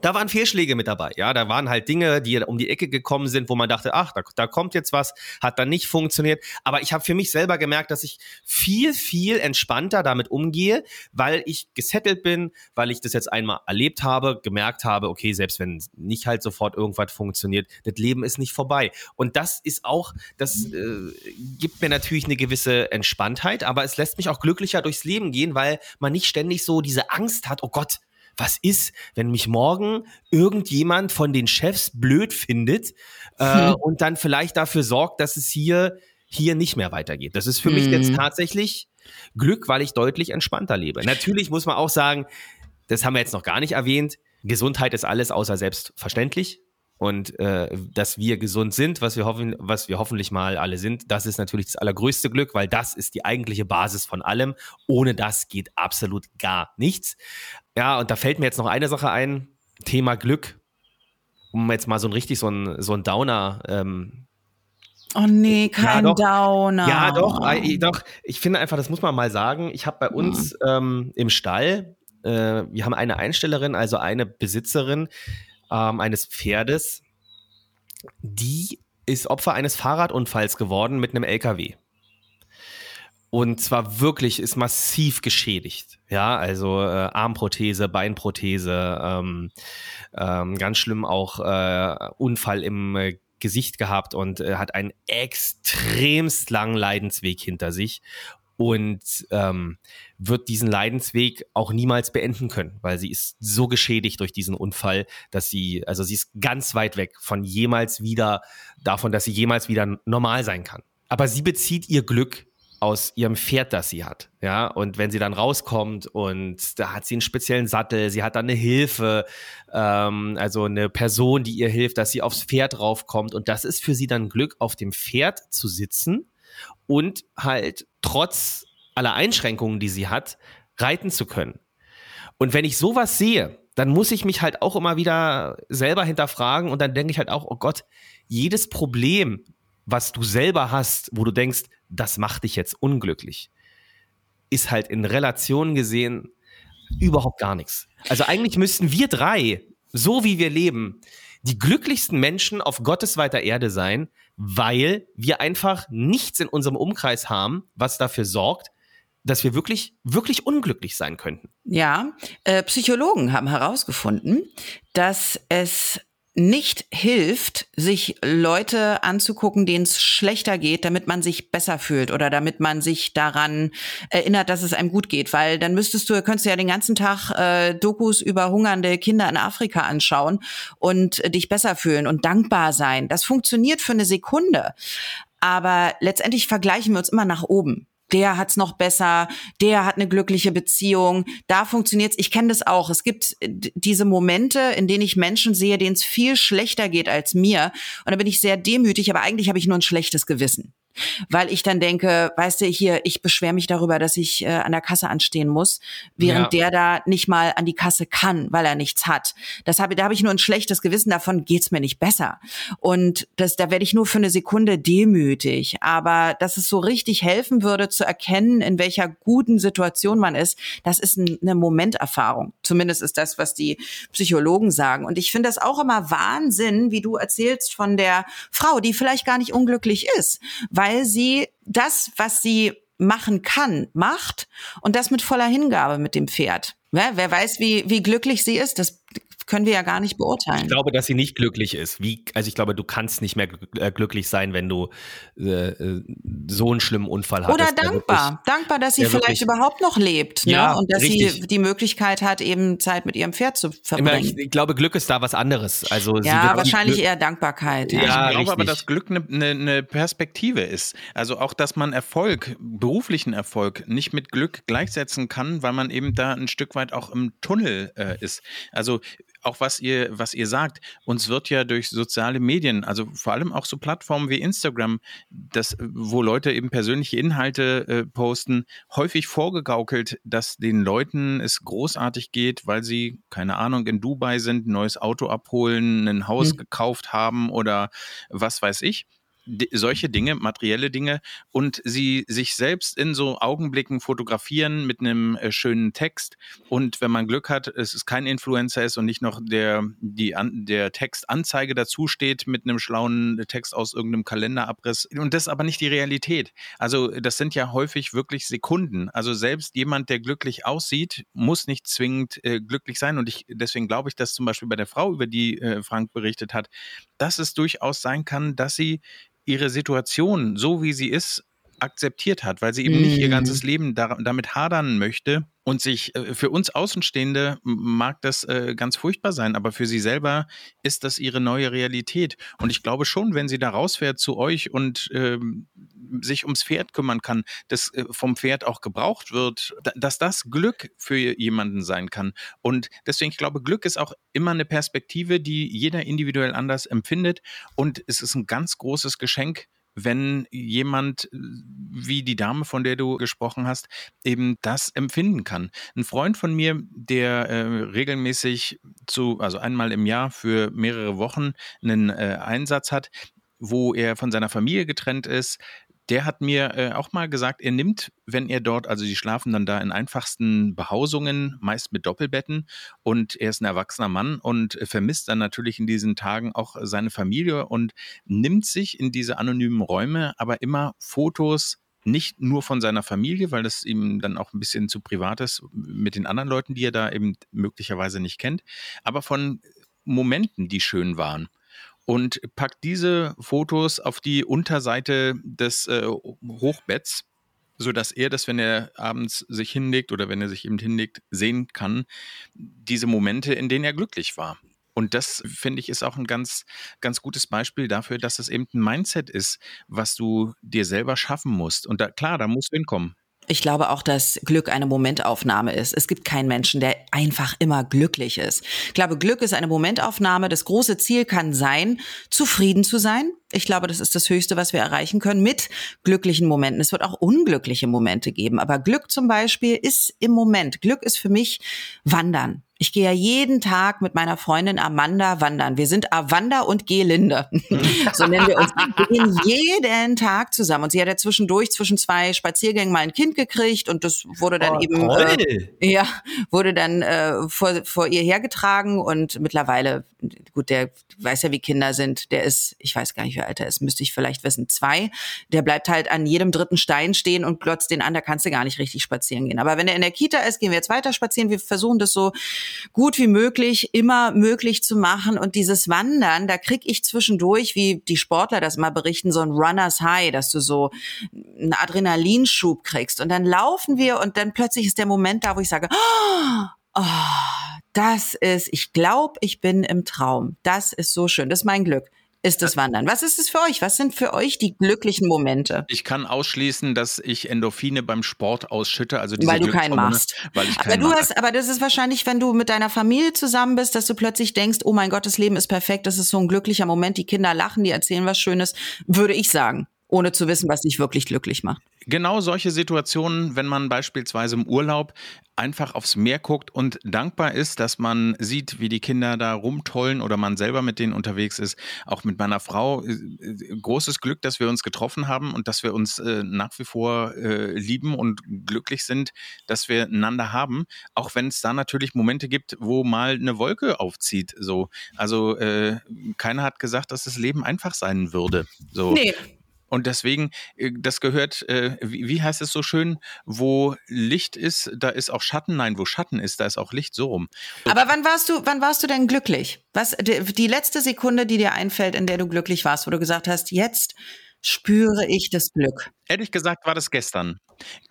S4: da waren Fehlschläge mit dabei. Ja, da waren halt Dinge, die um die Ecke gekommen sind, wo man dachte, ach, da, da kommt jetzt was, hat dann nicht funktioniert. Aber ich habe für mich selber gemerkt, dass ich viel, viel entspannter damit umgehe, weil ich gesettelt bin, weil ich das jetzt einmal erlebt habe, gemerkt habe, okay, selbst wenn nicht halt sofort irgendwas funktioniert, das Leben ist nicht vorbei. Und das ist auch, das äh, gibt mir natürlich eine gewisse Entspanntheit, aber es lässt mich auch glücklicher durchs Leben gehen, weil man nicht ständig so diese Angst hat, oh Gott, was ist, wenn mich morgen irgendjemand von den Chefs blöd findet äh, hm. und dann vielleicht dafür sorgt, dass es hier, hier nicht mehr weitergeht. Das ist für hm. mich jetzt hm. tatsächlich Glück, weil ich deutlich entspannter lebe. Natürlich muss man auch sagen, das haben wir jetzt noch gar nicht erwähnt, Gesundheit ist alles außer selbstverständlich. Und äh, dass wir gesund sind, was wir hoffen, was wir hoffentlich mal alle sind, das ist natürlich das allergrößte Glück, weil das ist die eigentliche Basis von allem. Ohne das geht absolut gar nichts. Ja, und da fällt mir jetzt noch eine Sache ein: Thema Glück. Um jetzt mal so ein richtig so ein, so ein Downer ähm,
S2: Oh nee, kein ja, Downer.
S4: Ja, doch, äh, doch. Ich finde einfach, das muss man mal sagen. Ich habe bei uns mhm. ähm, im Stall, äh, wir haben eine Einstellerin, also eine Besitzerin, ähm, eines Pferdes, die ist Opfer eines Fahrradunfalls geworden mit einem LKW. Und zwar wirklich ist massiv geschädigt. Ja, also äh, Armprothese, Beinprothese, ähm, ähm, ganz schlimm auch äh, Unfall im äh, Gesicht gehabt und äh, hat einen extremst langen Leidensweg hinter sich und ähm, wird diesen Leidensweg auch niemals beenden können, weil sie ist so geschädigt durch diesen Unfall, dass sie, also sie ist ganz weit weg von jemals wieder, davon, dass sie jemals wieder normal sein kann. Aber sie bezieht ihr Glück aus ihrem Pferd, das sie hat. Ja, und wenn sie dann rauskommt und da hat sie einen speziellen Sattel, sie hat dann eine Hilfe, ähm, also eine Person, die ihr hilft, dass sie aufs Pferd raufkommt. Und das ist für sie dann Glück, auf dem Pferd zu sitzen und halt trotz aller Einschränkungen, die sie hat, reiten zu können. Und wenn ich sowas sehe, dann muss ich mich halt auch immer wieder selber hinterfragen und dann denke ich halt auch, oh Gott, jedes Problem, was du selber hast, wo du denkst, das macht dich jetzt unglücklich, ist halt in Relation gesehen überhaupt gar nichts. Also eigentlich müssten wir drei, so wie wir leben, die glücklichsten Menschen auf Gottes weiter Erde sein, weil wir einfach nichts in unserem Umkreis haben, was dafür sorgt, dass wir wirklich, wirklich unglücklich sein könnten.
S2: Ja, äh, Psychologen haben herausgefunden, dass es nicht hilft, sich Leute anzugucken, denen es schlechter geht, damit man sich besser fühlt oder damit man sich daran erinnert, dass es einem gut geht. Weil dann müsstest du, könntest du ja den ganzen Tag äh, Dokus über hungernde Kinder in Afrika anschauen und äh, dich besser fühlen und dankbar sein. Das funktioniert für eine Sekunde. Aber letztendlich vergleichen wir uns immer nach oben der hat's noch besser, der hat eine glückliche Beziehung, da funktioniert's. Ich kenne das auch. Es gibt äh, diese Momente, in denen ich Menschen sehe, denen es viel schlechter geht als mir. Und da bin ich sehr demütig, aber eigentlich habe ich nur ein schlechtes Gewissen weil ich dann denke, weißt du, hier, ich beschwere mich darüber, dass ich äh, an der Kasse anstehen muss, während ja. der da nicht mal an die Kasse kann, weil er nichts hat. Das habe, da habe ich nur ein schlechtes Gewissen, davon geht's mir nicht besser. Und das, da werde ich nur für eine Sekunde demütig. Aber dass es so richtig helfen würde, zu erkennen, in welcher guten Situation man ist, das ist eine Momenterfahrung. Zumindest ist das, was die Psychologen sagen. Und ich finde das auch immer Wahnsinn, wie du erzählst von der Frau, die vielleicht gar nicht unglücklich ist, weil sie das, was sie machen kann, macht und das mit voller Hingabe mit dem Pferd. Ja, wer weiß, wie, wie glücklich sie ist, das können wir ja gar nicht beurteilen.
S4: Ich glaube, dass sie nicht glücklich ist. Wie, also ich glaube, du kannst nicht mehr äh, glücklich sein, wenn du äh, äh so einen schlimmen Unfall hast.
S2: Oder dankbar. Wirklich, dankbar, dass sie vielleicht wirklich, überhaupt noch lebt ne? ja, und dass richtig. sie die Möglichkeit hat, eben Zeit mit ihrem Pferd zu verbringen.
S4: Ich, ich glaube, Glück ist da was anderes. Also
S2: ja, wahrscheinlich Glück, eher Dankbarkeit.
S3: Ja, ja ich glaube aber, dass Glück eine ne, ne Perspektive ist. Also auch, dass man Erfolg, beruflichen Erfolg, nicht mit Glück gleichsetzen kann, weil man eben da ein Stück weit auch im Tunnel äh, ist. Also auch was ihr, was ihr sagt, uns wird ja durch soziale Medien, also vor allem auch so Plattformen wie Instagram, das, wo Leute eben persönliche Inhalte äh, posten, häufig vorgegaukelt, dass den Leuten es großartig geht, weil sie, keine Ahnung, in Dubai sind, ein neues Auto abholen, ein Haus mhm. gekauft haben oder was weiß ich solche Dinge, materielle Dinge und sie sich selbst in so Augenblicken fotografieren mit einem äh, schönen Text und wenn man Glück hat, es ist kein Influencer ist und nicht noch der, die, an, der Textanzeige dazu steht mit einem schlauen Text aus irgendeinem Kalenderabriss und das ist aber nicht die Realität. Also das sind ja häufig wirklich Sekunden. Also selbst jemand, der glücklich aussieht, muss nicht zwingend äh, glücklich sein und ich, deswegen glaube ich, dass zum Beispiel bei der Frau, über die äh, Frank berichtet hat, dass es durchaus sein kann, dass sie ihre Situation, so wie sie ist, akzeptiert hat, weil sie eben mm. nicht ihr ganzes mhm. Leben da, damit hadern möchte und sich äh, für uns Außenstehende mag das äh, ganz furchtbar sein, aber für sie selber ist das ihre neue Realität. Und ich glaube schon, wenn sie da rausfährt zu euch und ähm, sich ums Pferd kümmern kann, dass äh, vom Pferd auch gebraucht wird, dass das Glück für jemanden sein kann. Und deswegen, ich glaube, Glück ist auch immer eine Perspektive, die jeder individuell anders empfindet. Und es ist ein ganz großes Geschenk, wenn jemand äh, wie die Dame, von der du gesprochen hast, eben das empfinden kann. Ein Freund von mir, der äh, regelmäßig zu, also einmal im Jahr für mehrere Wochen einen äh, Einsatz hat, wo er von seiner Familie getrennt ist, der hat mir äh, auch mal gesagt, er nimmt, wenn er dort, also die schlafen dann da in einfachsten Behausungen, meist mit Doppelbetten und er ist ein erwachsener Mann und vermisst dann natürlich in diesen Tagen auch seine Familie und nimmt sich in diese anonymen Räume aber immer Fotos nicht nur von seiner Familie, weil das ihm dann auch ein bisschen zu privat ist mit den anderen Leuten, die er da eben möglicherweise nicht kennt, aber von Momenten, die schön waren und packt diese Fotos auf die Unterseite des äh, Hochbetts, sodass er das, wenn er abends sich hinlegt oder wenn er sich eben hinlegt, sehen kann, diese Momente, in denen er glücklich war. Und das, finde ich, ist auch ein ganz, ganz gutes Beispiel dafür, dass es eben ein Mindset ist, was du dir selber schaffen musst. Und da, klar, da musst du hinkommen.
S2: Ich glaube auch, dass Glück eine Momentaufnahme ist. Es gibt keinen Menschen, der einfach immer glücklich ist. Ich glaube, Glück ist eine Momentaufnahme. Das große Ziel kann sein, zufrieden zu sein. Ich glaube, das ist das Höchste, was wir erreichen können mit glücklichen Momenten. Es wird auch unglückliche Momente geben. Aber Glück zum Beispiel ist im Moment. Glück ist für mich Wandern. Ich gehe ja jeden Tag mit meiner Freundin Amanda wandern. Wir sind Avanda und Gelinde. so nennen wir uns. Wir gehen jeden Tag zusammen. Und sie hat ja zwischendurch zwischen zwei Spaziergängen mal ein Kind gekriegt und das wurde dann oh, eben äh, ja wurde dann äh, vor, vor ihr hergetragen und mittlerweile gut der weiß ja wie Kinder sind. Der ist ich weiß gar nicht wie alt er ist müsste ich vielleicht wissen zwei. Der bleibt halt an jedem dritten Stein stehen und glotzt den an. Da kannst du gar nicht richtig spazieren gehen. Aber wenn er in der Kita ist, gehen wir jetzt weiter spazieren. Wir versuchen das so gut wie möglich immer möglich zu machen. Und dieses Wandern, da krieg ich zwischendurch, wie die Sportler das mal berichten, so ein Runners High, dass du so einen Adrenalinschub kriegst. Und dann laufen wir und dann plötzlich ist der Moment da, wo ich sage, oh, das ist, ich glaube, ich bin im Traum. Das ist so schön. Das ist mein Glück ist das Wandern. Was ist es für euch? Was sind für euch die glücklichen Momente?
S3: Ich kann ausschließen, dass ich Endorphine beim Sport ausschütte, also diese
S2: weil du keinen machst.
S3: Weil ich
S2: keinen aber du mache. hast, aber das ist wahrscheinlich, wenn du mit deiner Familie zusammen bist, dass du plötzlich denkst, oh mein Gott, das Leben ist perfekt, das ist so ein glücklicher Moment, die Kinder lachen, die erzählen was Schönes, würde ich sagen, ohne zu wissen, was dich wirklich glücklich macht
S3: genau solche Situationen, wenn man beispielsweise im Urlaub einfach aufs Meer guckt und dankbar ist, dass man sieht, wie die Kinder da rumtollen oder man selber mit denen unterwegs ist. Auch mit meiner Frau äh, großes Glück, dass wir uns getroffen haben und dass wir uns äh, nach wie vor äh, lieben und glücklich sind, dass wir einander haben. Auch wenn es da natürlich Momente gibt, wo mal eine Wolke aufzieht. So, also äh, keiner hat gesagt, dass das Leben einfach sein würde. So.
S2: Nee.
S3: Und deswegen, äh, das gehört, äh, wie, heißt es so schön, wo Licht ist, da ist auch Schatten. Nein, wo Schatten ist, da ist auch Licht. So rum.
S2: Aber wann warst du, wann warst du denn glücklich? Was die letzte Sekunde, die dir einfällt, in der du glücklich warst, wo du gesagt hast, jetzt spüre ich das Glück.
S3: Ehrlich gesagt war das gestern.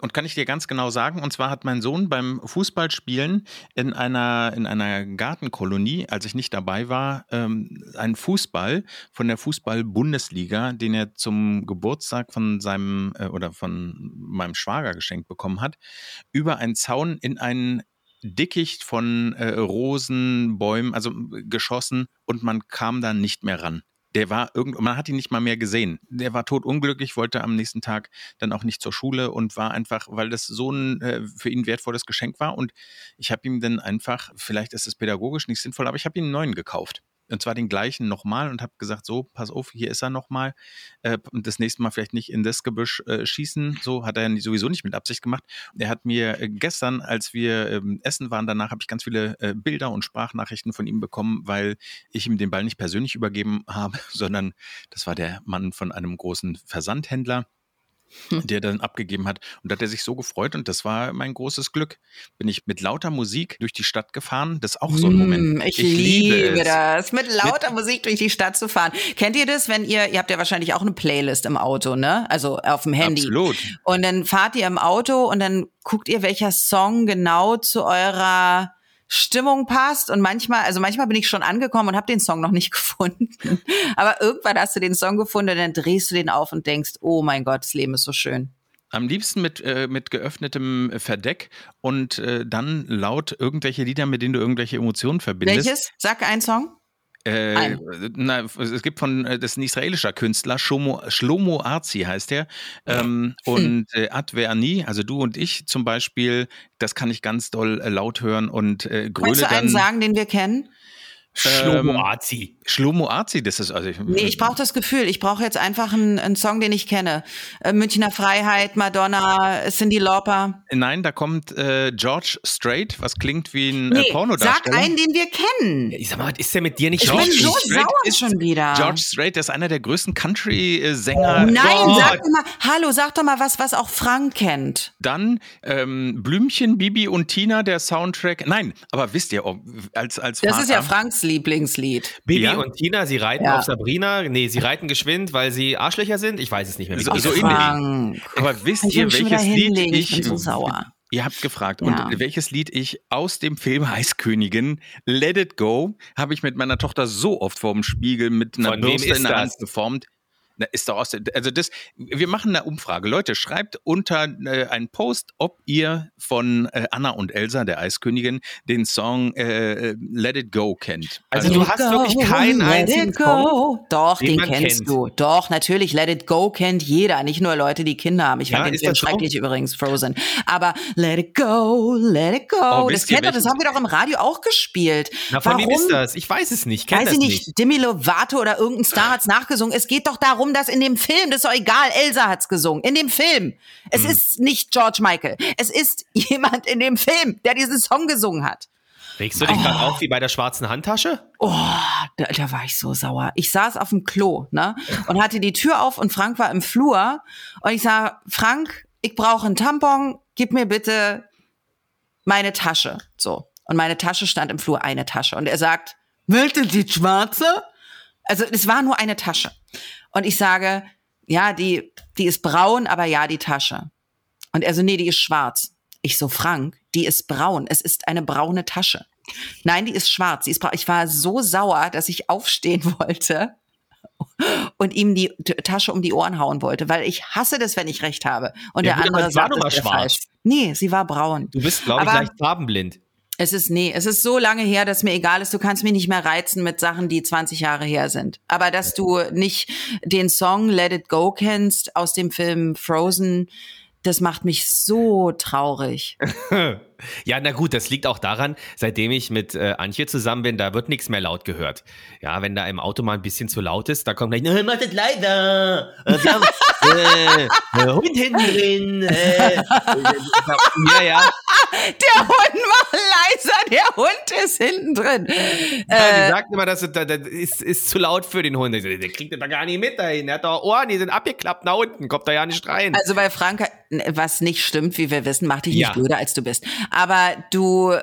S3: Und kann ich dir ganz genau sagen, und zwar hat mein Sohn beim Fußballspielen in einer, in einer Gartenkolonie, als ich nicht dabei war, ähm, einen Fußball von der Fußball-Bundesliga, den er zum Geburtstag von seinem äh, oder von meinem Schwager geschenkt bekommen hat, über einen Zaun in einen Dickicht von äh, Rosen, Bäumen, also geschossen und man kam da nicht mehr ran der war irgend, man hat ihn nicht mal mehr gesehen. Der war totunglücklich, wollte am nächsten Tag dann auch nicht zur Schule und war einfach, weil das so ein äh, für ihn wertvolles Geschenk war. Und ich habe ihm dann einfach, vielleicht ist es pädagogisch nicht sinnvoll, aber ich habe ihm einen neuen gekauft und zwar den gleichen nochmal und habe gesagt, so, pass auf, hier ist er nochmal. Äh, das nächste Mal vielleicht nicht in das Gebüsch äh, schießen. So hat er sowieso nicht mit Absicht gemacht. Er hat mir äh, gestern, als wir ähm, essen waren, danach habe ich ganz viele äh, Bilder und Sprachnachrichten von ihm bekommen, weil ich ihm den Ball nicht persönlich übergeben habe, sondern das war der Mann von einem großen Versandhändler. Der dann abgegeben hat. Und da hat er sich so gefreut und das war mein großes Glück. Bin ich mit lauter Musik durch die Stadt gefahren. Das ist auch so ein Moment.
S2: Mm, ich, ich liebe, liebe das, mit lauter mit Musik durch die Stadt zu fahren. Kennt ihr das, wenn ihr, ihr habt ja wahrscheinlich auch eine Playlist im Auto, ne? Also auf dem Handy.
S3: Absolut.
S2: Und dann fahrt ihr im Auto und dann guckt ihr, welcher Song genau zu eurer Stimmung passt und manchmal, also manchmal bin ich schon angekommen und habe den Song noch nicht gefunden. Aber irgendwann hast du den Song gefunden und dann drehst du den auf und denkst, oh mein Gott, das Leben ist so schön.
S3: Am liebsten mit, äh, mit geöffnetem Verdeck und äh, dann laut irgendwelche Lieder, mit denen du irgendwelche Emotionen verbindest.
S2: Welches? Sag einen Song.
S3: Äh, na, es gibt von, äh, das ist ein israelischer Künstler, Shlomo, Shlomo Arzi heißt er. Ähm, hm. Und äh, Adverni, also du und ich zum Beispiel, das kann ich ganz doll äh, laut hören und äh, gröle
S2: Kannst du einen
S3: dann,
S2: sagen, den wir kennen?
S4: Schlomo Azi.
S3: Schlomo Azi, das ist also. Ich,
S2: nee, ich brauche das Gefühl. Ich brauche jetzt einfach einen, einen, Song, den ich kenne. Äh, Münchner Freiheit, Madonna, Cindy Lauper.
S3: Nein, da kommt äh, George Strait, was klingt wie ein
S2: nee,
S3: äh, Pornodarsteller.
S2: Sag einen, den wir kennen.
S4: Ich sag mal, was ist der mit dir nicht
S2: Ich
S3: George
S2: bin so
S3: Strait
S2: sauer
S3: ist-
S2: schon wieder.
S3: George Strait, der ist einer der größten Country-Sänger.
S2: Nein,
S3: Gott.
S2: sag doch mal, hallo, sag doch mal was, was auch Frank kennt.
S3: Dann ähm, Blümchen, Bibi und Tina, der Soundtrack. Nein, aber wisst ihr, als, als
S2: Das
S3: Vater,
S2: ist ja Franks Lieblingslied.
S4: Bibi
S3: Ja?
S4: Und Tina, sie reiten
S2: Ja.
S4: auf Sabrina. Nee, sie reiten geschwind, weil sie Arschlöcher sind. Ich weiß es nicht mehr.
S3: So- so ähnlich. Aber wisst
S2: ich
S3: ihr, welches Lied ich.
S2: Ich bin so sauer.
S3: Ihr habt gefragt.
S2: Ja.
S3: Und welches Lied ich aus dem Film Eiskönigin Let It Go habe ich mit meiner Tochter so oft vorm Spiegel mit einer Bürste in der Hand geformt. Na, ist doch aus der, also das, wir machen eine Umfrage. Leute, schreibt unter äh, einen Post, ob ihr von äh, Anna und Elsa, der Eiskönigin, den Song äh, Let It Go kennt.
S4: Also du hast wirklich keinen
S2: let
S4: einzigen
S2: it go. Doch,
S4: den
S2: den kennst
S4: kennt.
S2: du. Doch, natürlich, Let It Go kennt jeder. Nicht nur Leute, die Kinder haben. Ich
S4: Ja,
S2: fand den Film schrecklich übrigens, Frozen. Aber Let It Go, Let It Go.
S3: Oh,
S2: das
S3: ihr,
S2: kennt doch, das haben wir doch im Radio auch gespielt.
S4: Na, von
S2: Warum?
S4: wem ist das? Ich weiß es nicht. Kenn
S2: Weiß
S4: das
S2: ich nicht, Demi Lovato oder irgendein Star hat's nachgesungen. Es geht doch darum, dass in dem Film, das ist doch egal, Elsa hat's gesungen. In dem Film. Es
S4: Hm.
S2: ist nicht George Michael. Es ist jemand in dem Film, der diesen Song gesungen hat.
S4: Regst du dich gerade auf wie bei der schwarzen Handtasche?
S2: Oh, da, da war ich so sauer. Ich saß auf dem Klo, ne? Und hatte die Tür auf und Frank war im Flur. Und ich sag, Frank, ich brauche einen Tampon, gib mir bitte meine Tasche. So. Und meine Tasche stand im Flur, eine Tasche. Und er sagt, willst du die schwarze? Also es war nur eine Tasche. Und ich sage, ja, die, die ist braun, aber ja, die Tasche. Und er so, nee, die ist schwarz. Ich so, Frank, die ist braun. Es ist eine braune Tasche. Nein, die ist schwarz. Die ist braun. Ich war so sauer, dass ich aufstehen wollte und ihm die Tasche um die Ohren hauen wollte, weil ich hasse das, wenn ich recht habe. Und
S4: Ja,
S2: der
S4: gut, aber
S2: andere
S4: es war
S2: sagt,
S4: doch mal schwarz.
S2: falsch. Nee, sie war braun.
S4: Du bist, glaube ich,
S2: Aber-
S4: leicht farbenblind.
S2: Es ist, nee, es ist so lange her, dass mir egal ist, du kannst mich nicht mehr reizen mit Sachen, die 20 Jahre her sind. Aber dass du nicht den Song Let It Go kennst aus dem Film Frozen, das macht mich so traurig.
S4: Ja, na gut, das liegt auch daran, seitdem ich mit äh, Antje zusammen bin, da wird nichts mehr laut gehört. Ja, wenn da im Auto mal ein bisschen zu laut ist, da kommt gleich, "Na, mach das leiser. Äh, wir haben äh, äh, Hund hinten drin. Äh, ja, ja.
S2: Der Hund war leiser, ist hinten drin.
S4: ja
S2: Äh,
S4: die sagt immer, das, ist- das ist, ist zu laut für den Hund. Der kriegt das doch gar nicht mit dahin. Der hat doch Ohren, die sind abgeklappt nach unten, kommt da ja nicht rein.
S2: Also bei Frank, was nicht stimmt, wie wir wissen, macht dich
S4: Ja.
S2: nicht blöder, als du bist. Aber du,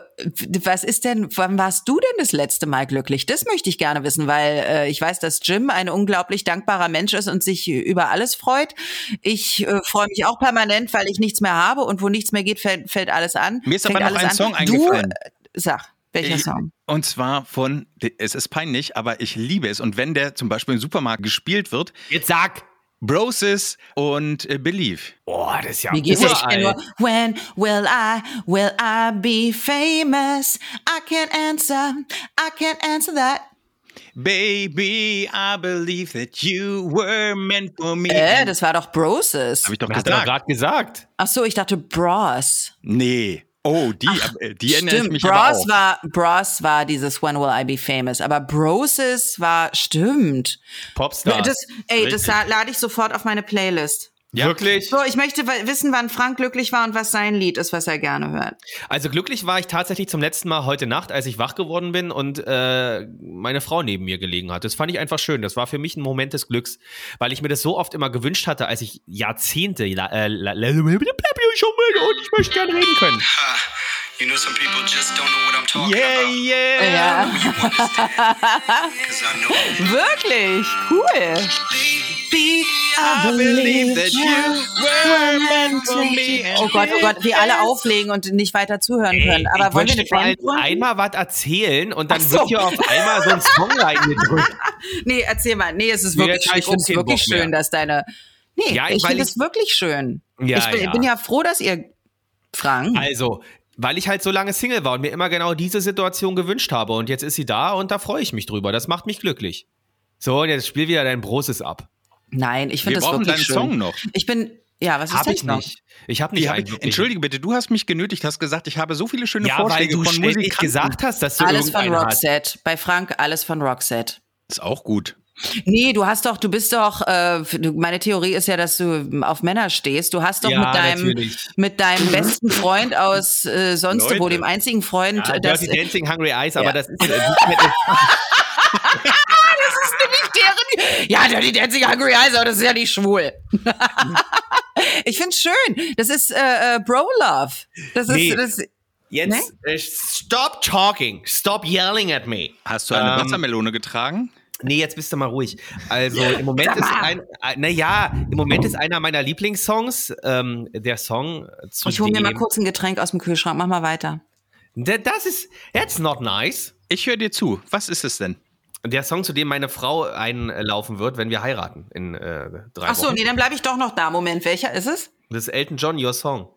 S2: was ist denn, wann warst du denn das letzte Mal glücklich? Das möchte ich gerne wissen, weil äh, ich weiß, dass Jim ein unglaublich dankbarer Mensch ist und sich über alles freut. Ich äh, freue mich auch permanent, weil ich nichts mehr habe und wo nichts mehr geht, fällt, fällt alles an.
S3: Mir ist aber noch ein
S2: an.
S3: Song
S2: Du,
S3: eingefallen.
S2: äh, sag, welcher
S3: Ich-
S2: Song?
S3: Und zwar von, es ist peinlich, aber ich liebe es. Und wenn der zum Beispiel im Supermarkt gespielt wird,
S4: Jetzt sag.
S3: Broses und äh, Believe.
S4: Oh, das ist ja
S2: Wie geht's? Ich
S4: uralt.
S2: kenn nur, when will I, will I be famous? I can't answer, I can't answer that.
S3: Baby, I believe that you were meant for me.
S2: Äh, das war doch Broses.
S3: Hab ich doch
S4: Hast du doch
S3: gesagt.
S4: gerade gesagt.
S2: Ach so, ich dachte Bros.
S3: Nee. Oh, die, äh, die erinnere ich
S2: Stimmt,
S3: mich aber
S2: Bros
S3: auch.
S2: war Bros war dieses When Will I Be Famous, aber Broses war stimmt.
S4: Popstar.
S2: Das, ey, das
S3: Richtig.
S2: lade ich sofort auf meine Playlist.
S3: Ja.
S4: Wirklich?
S2: So, ich möchte wissen, wann Frank glücklich war und was sein Lied ist, was er gerne hört.
S4: Also glücklich war ich tatsächlich zum letzten Mal heute Nacht, als ich wach geworden bin und äh, meine Frau neben mir gelegen hat. Das fand ich einfach schön. Das war für mich ein Moment des Glücks, weil ich mir das so oft immer gewünscht hatte, als ich Jahrzehnte äh, und ich möchte gerne reden können.
S5: You know, some people just don't know what I'm talking
S3: Yeah,
S5: about.
S3: yeah.
S5: Know.
S2: wirklich cool.
S3: I believe that you were meant for me.
S2: Oh Gott, oh Gott, wir alle auflegen und nicht weiter zuhören können. Aber
S4: ich
S2: wollen wir eine Band
S4: einmal was erzählen und dann
S2: so.
S4: wird hier auf einmal so ein Song reingedrückt.
S2: Nee, erzähl mal. Nee, es ist
S4: Nee,
S2: wirklich, ich finde es wirklich schön, dass deine. Nee,
S4: Ja,
S2: ich finde es wirklich schön.
S4: Ja,
S2: ich bin
S4: ja.
S2: bin ja froh, dass ihr, Frank.
S4: Also, weil ich halt so lange Single war und mir immer genau diese Situation gewünscht habe und jetzt ist sie da und da freue ich mich drüber. Das macht mich glücklich. So, und jetzt spiel wieder dein Broses ab.
S2: Nein, ich
S3: Wir
S2: finde das
S3: brauchen
S2: wirklich
S3: deinen
S2: schön.
S3: Song noch.
S2: Ich bin, ja, was ist
S4: Hab
S2: dein
S4: ich
S2: Song?
S4: nicht. Ich habe nicht
S3: hab ich, entschuldige bitte, du hast mich genötigt, hast gesagt, ich habe so viele schöne
S4: Ja, weil
S3: Vorschläge
S4: du
S3: von Musikanten.
S4: gesagt hast, dass du
S2: Alles von
S4: irgendeinen hast.
S2: Roxette. Bei Frank alles von Roxette.
S3: Ist auch gut.
S2: Nee, du hast doch, du bist doch, äh, meine Theorie ist ja, dass du auf Männer stehst. Du hast doch
S4: Ja,
S2: mit deinem
S4: natürlich.
S2: mit deinem besten Freund aus äh, sonst wo,
S3: Leute.
S2: dem einzigen Freund,
S4: Ja,
S2: das,
S4: Dirty Dancing Hungry Eyes, aber
S2: Ja.
S4: das ist äh,
S2: ja, Dirty Dancing Hungry Eyes, aber das ist ja nicht schwul. ich find's schön. Das ist äh, äh, Bro Love. Das ist,
S4: Nee.
S2: das,
S4: Jetzt äh, stop talking, stop yelling at me.
S3: Hast du eine
S4: Ähm,
S3: Wassermelone getragen?
S4: Nee, jetzt bist du mal ruhig. Also im Moment ist ein, ein naja, im Moment ist einer meiner Lieblingssongs ähm, der Song zu
S2: ich hole mir
S4: dem,
S2: mal kurz ein Getränk aus dem Kühlschrank. Mach mal weiter.
S4: Da- Das ist, that's not nice.
S3: Ich höre dir zu. Was ist es denn?
S4: Der Song, zu dem meine Frau einlaufen wird, wenn wir heiraten in äh, drei
S2: Ach so,
S4: Wochen.
S2: nee, dann bleibe ich doch noch da. Moment, welcher ist es?
S4: Das ist Elton John, Your Song.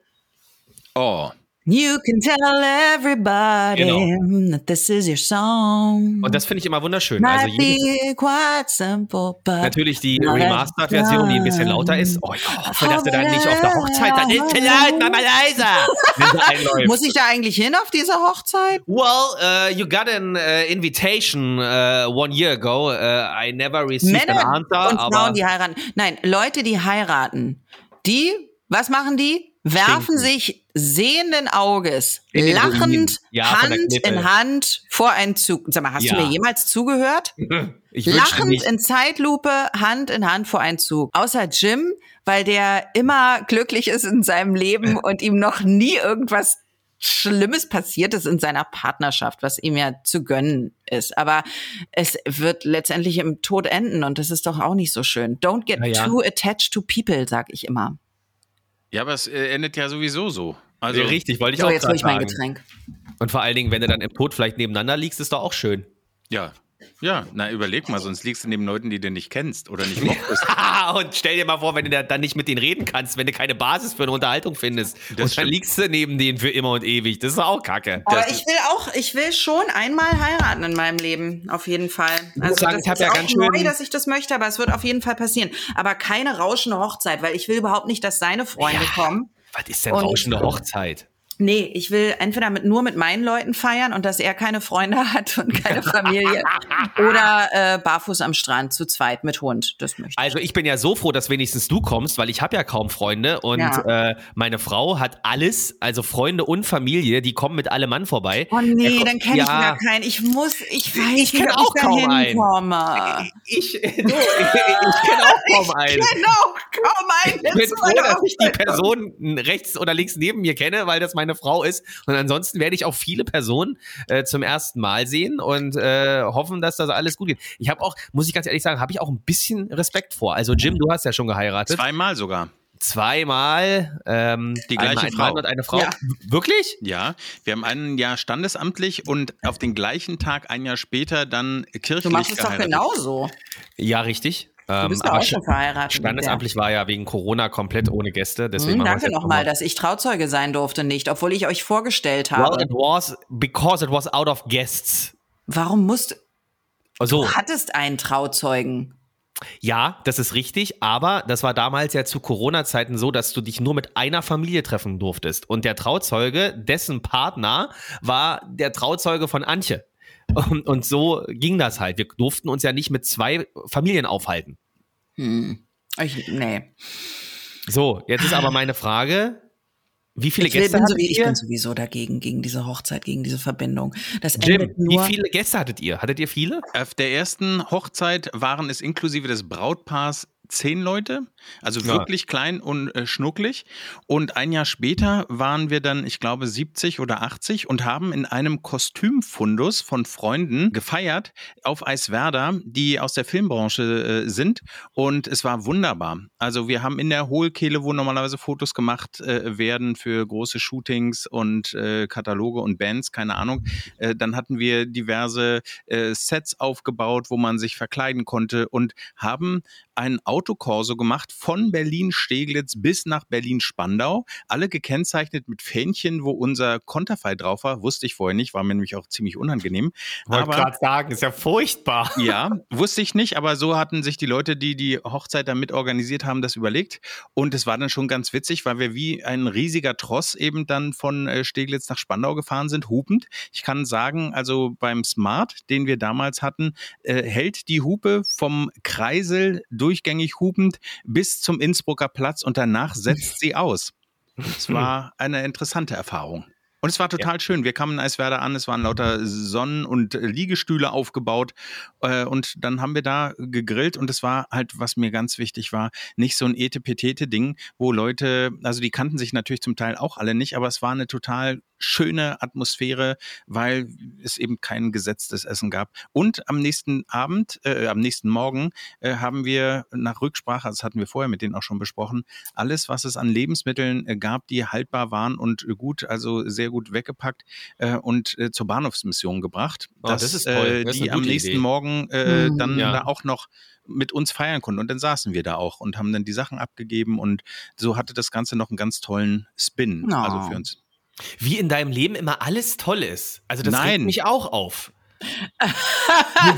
S3: Oh.
S2: You can tell everybody
S4: Genau.
S2: that this is your song.
S4: Und das finde ich immer wunderschön. Also
S2: Might
S4: jedes,
S2: be quite simple, but
S4: natürlich die Remastered-Version, die ein bisschen lauter ist. Oh, ich hoffe, dass er dann nicht auf der Hochzeit dann ist. Zu laut, mach mal leiser.
S2: Muss ich da eigentlich hin auf diese Hochzeit?
S4: Well, uh, you got an uh, invitation uh, one year ago. Uh, I never received
S2: Männer
S4: an answer,
S2: und Frauen, die heiraten. Nein, Leute, die heiraten, die, was machen die? Werfen
S4: Stinken.
S2: sich sehenden Auges,
S4: In
S2: lachend,
S4: Ja,
S2: Hand in Hand vor einen Zug. Sag mal, hast
S4: Ja.
S2: du mir jemals zugehört? Lachend in Zeitlupe, Hand in Hand vor einen Zug. Außer Jim, weil der immer glücklich ist in seinem Leben und ihm noch nie irgendwas Schlimmes passiert ist in seiner Partnerschaft, was ihm ja zu gönnen ist. Aber es wird letztendlich im Tod enden und das ist doch auch nicht so schön. Don't get
S4: ja.
S2: too attached to people, sag ich immer.
S3: Ja, aber es äh, endet ja sowieso so. Also,
S4: Richtig, wollte ich
S2: So,
S4: auch
S2: jetzt hol
S4: grad
S2: ich mein
S4: sagen.
S2: Getränk.
S4: Und vor allen Dingen, wenn du dann im Tod vielleicht nebeneinander liegst, ist doch auch schön.
S3: ja. Ja, na, überleg mal, sonst liegst du neben Leuten, die du nicht kennst oder nicht mochtest.
S4: und stell dir mal vor, wenn du da- dann nicht mit denen reden kannst, wenn du keine Basis für eine Unterhaltung findest. und dann
S3: stimmt.
S4: liegst du neben denen für immer und ewig. Das ist auch kacke.
S2: Aber
S3: Das
S2: ich will auch, ich will schon einmal heiraten in meinem Leben, auf jeden Fall. Also
S4: sagen,
S2: das
S4: ich
S2: ist
S4: ja
S2: auch
S4: ganz
S2: neu, dass ich das möchte, aber es wird auf jeden Fall passieren. Aber keine rauschende Hochzeit, weil ich will überhaupt nicht, dass seine Freunde kommen.
S4: Was ist denn
S2: Und-
S4: rauschende Hochzeit?
S2: Nee, ich will entweder mit, nur mit meinen Leuten feiern und dass er keine Freunde hat und keine Familie. oder äh, barfuß am Strand zu zweit mit Hund. Das möchte ich.
S4: Also ich bin ja so froh, dass wenigstens du kommst, weil ich habe ja kaum Freunde und
S2: Ja.
S4: äh, meine Frau hat alles, also Freunde und Familie, die kommen mit allem Mann vorbei.
S2: Oh nee,
S4: kommt-
S2: dann kenne ich
S4: ja.
S2: wieder keinen. Ich muss, ich weiß
S4: Ich
S2: nicht, ob
S4: auch
S2: ich da hinkomme.
S4: Ich, ich, ich kenne auch kaum einen.
S2: Genau, kaum einen.
S4: Ich bin froh, dass ich die Person rechts oder links neben mir kenne, weil das meine Frau ist. Und ansonsten werde ich auch viele Personen äh, zum ersten Mal sehen und äh, hoffen, dass das alles gut geht. Ich habe auch, muss ich ganz ehrlich sagen, habe ich auch ein bisschen Respekt vor. Also Jim, du hast ja schon geheiratet.
S3: Zweimal sogar.
S4: Zweimal. Ähm,
S3: Die gleiche
S4: einmal ein
S3: Frau.
S4: Mann und eine Frau.
S2: Ja.
S4: Wirklich?
S3: Ja, wir haben ein Jahr standesamtlich und auf den gleichen Tag, ein Jahr später, dann kirchlich
S2: Du machst es doch genauso.
S4: Ja, richtig.
S2: Du
S4: Ähm,
S2: bist
S4: aber
S2: auch schon verheiratet.
S4: Standesamtlich war ja wegen Corona komplett ohne Gäste. Deswegen
S2: Hm, danke nochmal, dass ich Trauzeuge sein durfte nicht, obwohl ich euch vorgestellt
S4: Well,
S2: habe.
S4: it was because it was out of guests.
S2: Warum musst
S4: Also,
S2: du hattest einen Trauzeugen?
S4: ja, das ist richtig, aber das war damals ja zu Corona-Zeiten so, dass du dich nur mit einer Familie treffen durftest. Und der Trauzeuge, dessen Partner, war der Trauzeuge von Antje. Und, und so ging das halt. Wir durften uns ja nicht mit zwei Familien aufhalten.
S2: Hm. Ich, nee.
S4: So, jetzt ist aber meine Frage, wie viele
S2: Ich, will,
S4: Gäste
S2: bin, so,
S4: hattet
S2: ich
S4: ihr?
S2: bin sowieso dagegen, gegen diese Hochzeit, gegen diese Verbindung. Das
S4: Jim,
S2: endet
S4: wie
S2: nur.
S4: viele Gäste hattet ihr? Hattet ihr viele?
S3: Auf der ersten Hochzeit waren es inklusive des Brautpaars zehn Leute, also
S4: Ja.
S3: wirklich klein und äh, schnucklig. Und ein Jahr später waren wir dann, ich glaube, 70 oder 80 und haben in einem Kostümfundus von Freunden gefeiert auf Eiswerder, die aus der Filmbranche äh, sind. Und es war wunderbar. Also wir haben in der Hohlkehle, wo normalerweise Fotos gemacht äh, werden für große Shootings und äh, Kataloge und Bands, keine Ahnung. Äh, dann hatten wir diverse äh, Sets aufgebaut, wo man sich verkleiden konnte und haben einen Autokorso gemacht von Berlin-Steglitz bis nach Berlin-Spandau. Alle gekennzeichnet mit Fähnchen, wo unser Konterfei drauf war. Wusste ich vorher nicht, war mir nämlich auch ziemlich unangenehm. Aber
S4: sagen, ist ja furchtbar.
S3: ja, wusste ich nicht, aber so hatten sich die Leute, die die Hochzeit damit organisiert haben, das überlegt. Und es war dann schon ganz witzig, weil wir wie ein riesiger Tross eben dann von äh, Steglitz nach Spandau gefahren sind, hupend. Ich kann sagen, also beim Smart, den wir damals hatten, äh, hält die Hupe vom Kreisel durchgängig hupend bis zum Innsbrucker Platz und danach setzt sie aus. Es war eine interessante Erfahrung. Und es war total schön. Wir kamen in Eiswerder an, es waren lauter Sonnen- und äh, Liegestühle aufgebaut. Äh, und dann haben wir da gegrillt und es war halt, was mir ganz wichtig war, nicht so ein Etepetete-Ding, wo Leute, also die kannten sich natürlich zum Teil auch alle nicht, aber es war eine total schöne Atmosphäre, weil es eben kein gesetztes Essen gab. Und am nächsten Abend, äh, am nächsten Morgen äh, haben wir nach Rücksprache, das hatten wir vorher mit denen auch schon besprochen, alles, was es an Lebensmitteln äh, gab, die haltbar waren und äh, gut, also sehr gut weggepackt äh, und äh, zur Bahnhofsmission gebracht,
S4: Oh,
S3: dass
S4: das ist toll.
S3: Äh,
S4: Das ist
S3: die
S4: eine
S3: am nächsten
S4: Idee.
S3: Morgen äh,
S2: Mhm.
S3: dann
S4: Ja.
S3: da auch noch mit uns feiern konnten. Und dann saßen wir da auch und haben dann die Sachen abgegeben und so hatte das Ganze noch einen ganz tollen Spin.
S2: Oh.
S3: Also für uns.
S4: Wie in deinem Leben immer alles toll ist. Also das
S3: Nein.
S4: regt mich auch auf.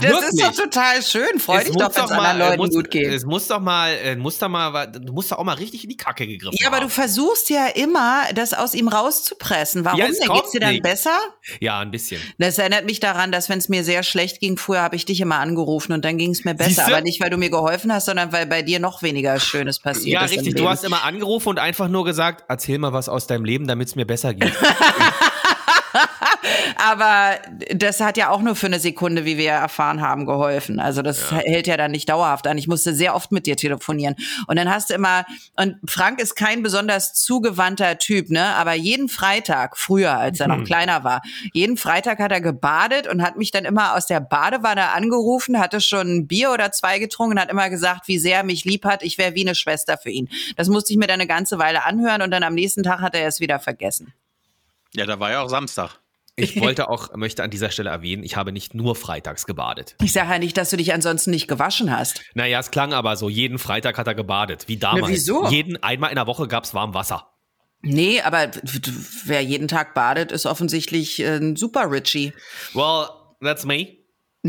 S2: Das ist doch total schön. Freu
S4: Es
S2: dich doch, wenn es
S4: mal-
S2: anderen Leuten
S4: muss,
S2: gut geht.
S4: Es muss doch mal, äh, muss doch mal, du musst doch auch mal richtig in die Kacke gegriffen
S2: Ja, aber du
S4: haben.
S2: versuchst ja immer, das aus ihm rauszupressen. Warum
S4: Ja, es
S2: denn? Geht's dir dann
S4: nicht.
S2: besser?
S4: Ja, ein bisschen.
S2: Das erinnert mich daran, dass wenn es mir sehr schlecht ging, früher habe ich dich immer angerufen und dann ging es mir besser.
S4: Siehste?
S2: Aber nicht, weil du mir geholfen hast, sondern weil bei dir noch weniger Schönes passiert
S4: Ja,
S2: ist. im
S4: richtig. Du hast immer angerufen und einfach nur gesagt, erzähl mal was aus deinem Leben, damit es mir besser geht.
S2: Aber das hat ja auch nur für eine Sekunde, wie wir erfahren haben, geholfen. Also das hält ja dann nicht dauerhaft an. Ich musste sehr oft mit dir telefonieren. Und dann hast du immer, und Frank ist kein besonders zugewandter Typ, ne? Aber jeden Freitag, früher, als er noch kleiner war, jeden Freitag hat er gebadet und hat mich dann immer aus der Badewanne angerufen, hatte schon ein Bier oder zwei getrunken und hat immer gesagt, wie sehr er mich lieb hat. Ich wäre wie eine Schwester für ihn. Das musste ich mir dann eine ganze Weile anhören und dann am nächsten Tag hat er es wieder vergessen.
S3: Ja, da war ja auch Samstag.
S4: Ich wollte auch, möchte an dieser Stelle erwähnen, ich habe nicht nur freitags gebadet.
S2: Ich sage ja nicht, dass du dich ansonsten nicht gewaschen hast.
S4: Naja, es klang aber so, jeden Freitag hat er gebadet, wie damals.
S2: wieso?
S4: Jeden, einmal in der Woche gab es warm Wasser.
S2: Nee, aber wer jeden Tag badet, ist offensichtlich äh, ein super Richie.
S4: Well, that's me.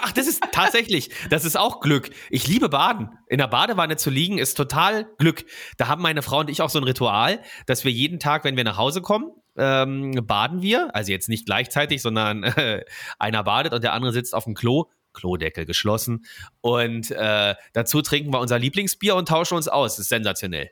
S4: Ach, das ist tatsächlich, das ist auch Glück. Ich liebe Baden. In der Badewanne zu liegen ist total Glück. Da haben meine Frau und ich auch so ein Ritual, dass wir jeden Tag, wenn wir nach Hause kommen, ähm, baden wir. Also jetzt nicht gleichzeitig, sondern äh, einer badet und der andere sitzt auf dem Klo Klodeckel geschlossen. Und äh, dazu trinken wir unser Lieblingsbier und tauschen uns aus. Das ist sensationell.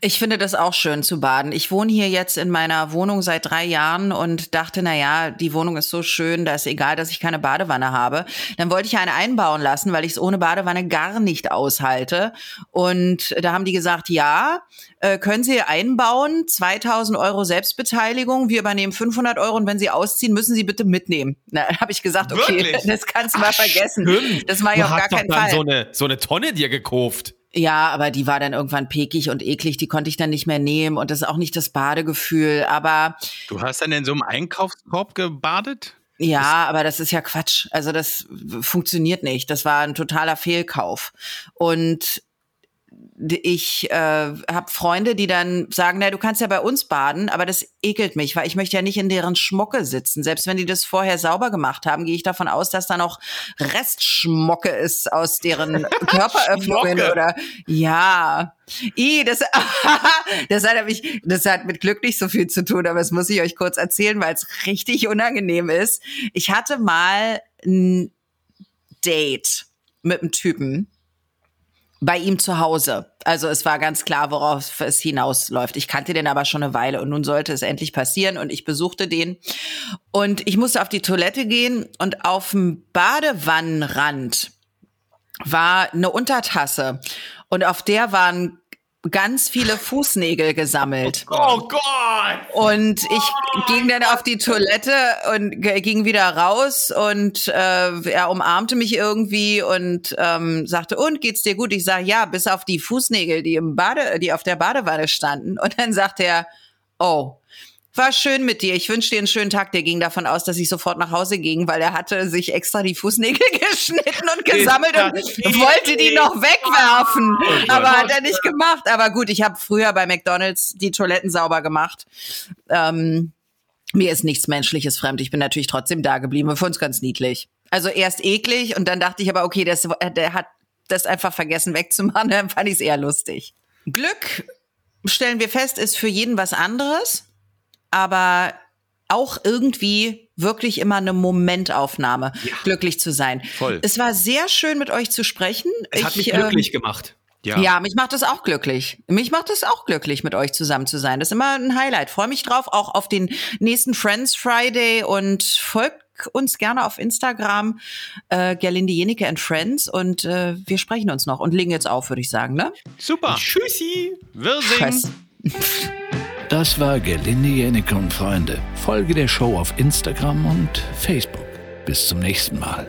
S2: Ich finde das auch schön zu baden. Ich wohne hier jetzt in meiner Wohnung seit drei Jahren und dachte, na ja, die Wohnung ist so schön, da ist egal, dass ich keine Badewanne habe. Dann wollte ich eine einbauen lassen, weil ich es ohne Badewanne gar nicht aushalte. Und da haben die gesagt, ja, äh, können Sie einbauen, 2000 Euro Selbstbeteiligung, wir übernehmen 500 Euro und wenn Sie ausziehen, müssen Sie bitte mitnehmen. Na, habe ich gesagt, okay,
S4: Wirklich?
S2: das kannst du mal vergessen.
S4: Stimmt.
S2: Das war
S4: du
S2: ja auf gar keinen
S4: dann
S2: Fall.
S4: So eine, so eine Tonne dir gekauft.
S2: Ja, aber die war dann irgendwann pekig und eklig, die konnte ich dann nicht mehr nehmen und das ist auch nicht das Badegefühl. Aber
S3: Du hast dann in so einem Einkaufskorb gebadet?
S2: ja, aber das ist ja Quatsch. Also das funktioniert nicht. Das war ein totaler Fehlkauf. Und ich äh, habe Freunde, die dann sagen, na, du kannst ja bei uns baden, aber das ekelt mich, weil ich möchte ja nicht in deren Schmocke sitzen. Selbst wenn die das vorher sauber gemacht haben, gehe ich davon aus, dass da noch Restschmocke ist aus deren Körperöffnungen oder ja. I, das, das hat mich, das hat mit Glück nicht so viel zu tun, aber das muss ich euch kurz erzählen, weil es richtig unangenehm ist. Ich hatte mal ein Date mit einem Typen bei ihm zu Hause. Also es war ganz klar, worauf es hinausläuft. Ich kannte den aber schon eine Weile und nun sollte es endlich passieren und ich besuchte den und ich musste auf die Toilette gehen und auf dem Badewannenrand war eine Untertasse und auf der waren ganz viele Fußnägel gesammelt.
S4: Oh Gott!
S2: Und ich ging dann auf die Toilette und ging wieder raus und äh, er umarmte mich irgendwie und ähm, sagte, und geht's dir gut? Ich sage, ja, bis auf die Fußnägel, die im Bade, die auf der Badewanne standen. Und dann sagte er, oh, war schön mit dir. Ich wünsche dir einen schönen Tag. Der ging davon aus, dass ich sofort nach Hause ging, weil er hatte sich extra die Fußnägel geschnitten und gesammelt und wollte die noch wegwerfen. Aber hat er nicht gemacht. Aber gut, ich habe früher bei McDonald's die Toiletten sauber gemacht. Ähm, mir ist nichts Menschliches fremd. Ich bin natürlich trotzdem da geblieben. Wir fanden es ganz niedlich. Also erst eklig und dann dachte ich aber, okay, das, der hat das einfach vergessen wegzumachen. Dann fand ich es eher lustig. Glück, stellen wir fest, ist für jeden was anderes, aber auch irgendwie wirklich immer eine Momentaufnahme, glücklich zu sein.
S3: Voll.
S2: Es war sehr schön, mit euch zu sprechen.
S4: Es hat
S2: Ich,
S4: mich
S2: ähm,
S4: glücklich gemacht.
S2: ja. mich macht das auch glücklich. Mich macht das auch glücklich, mit euch zusammen zu sein. Das ist immer ein Highlight. Freue mich drauf, auch auf den nächsten Friends Friday und folgt uns gerne auf Instagram, äh, Gerlinde Jenike and Friends und äh, wir sprechen uns noch und legen jetzt auf, würde ich sagen, ne?
S3: Super.
S4: Tschüssi!
S3: Wirsing.
S2: Tschüss.
S1: Das war Gelinde Jenike und Freunde. Folge der Show auf Instagram und Facebook. Bis zum nächsten Mal.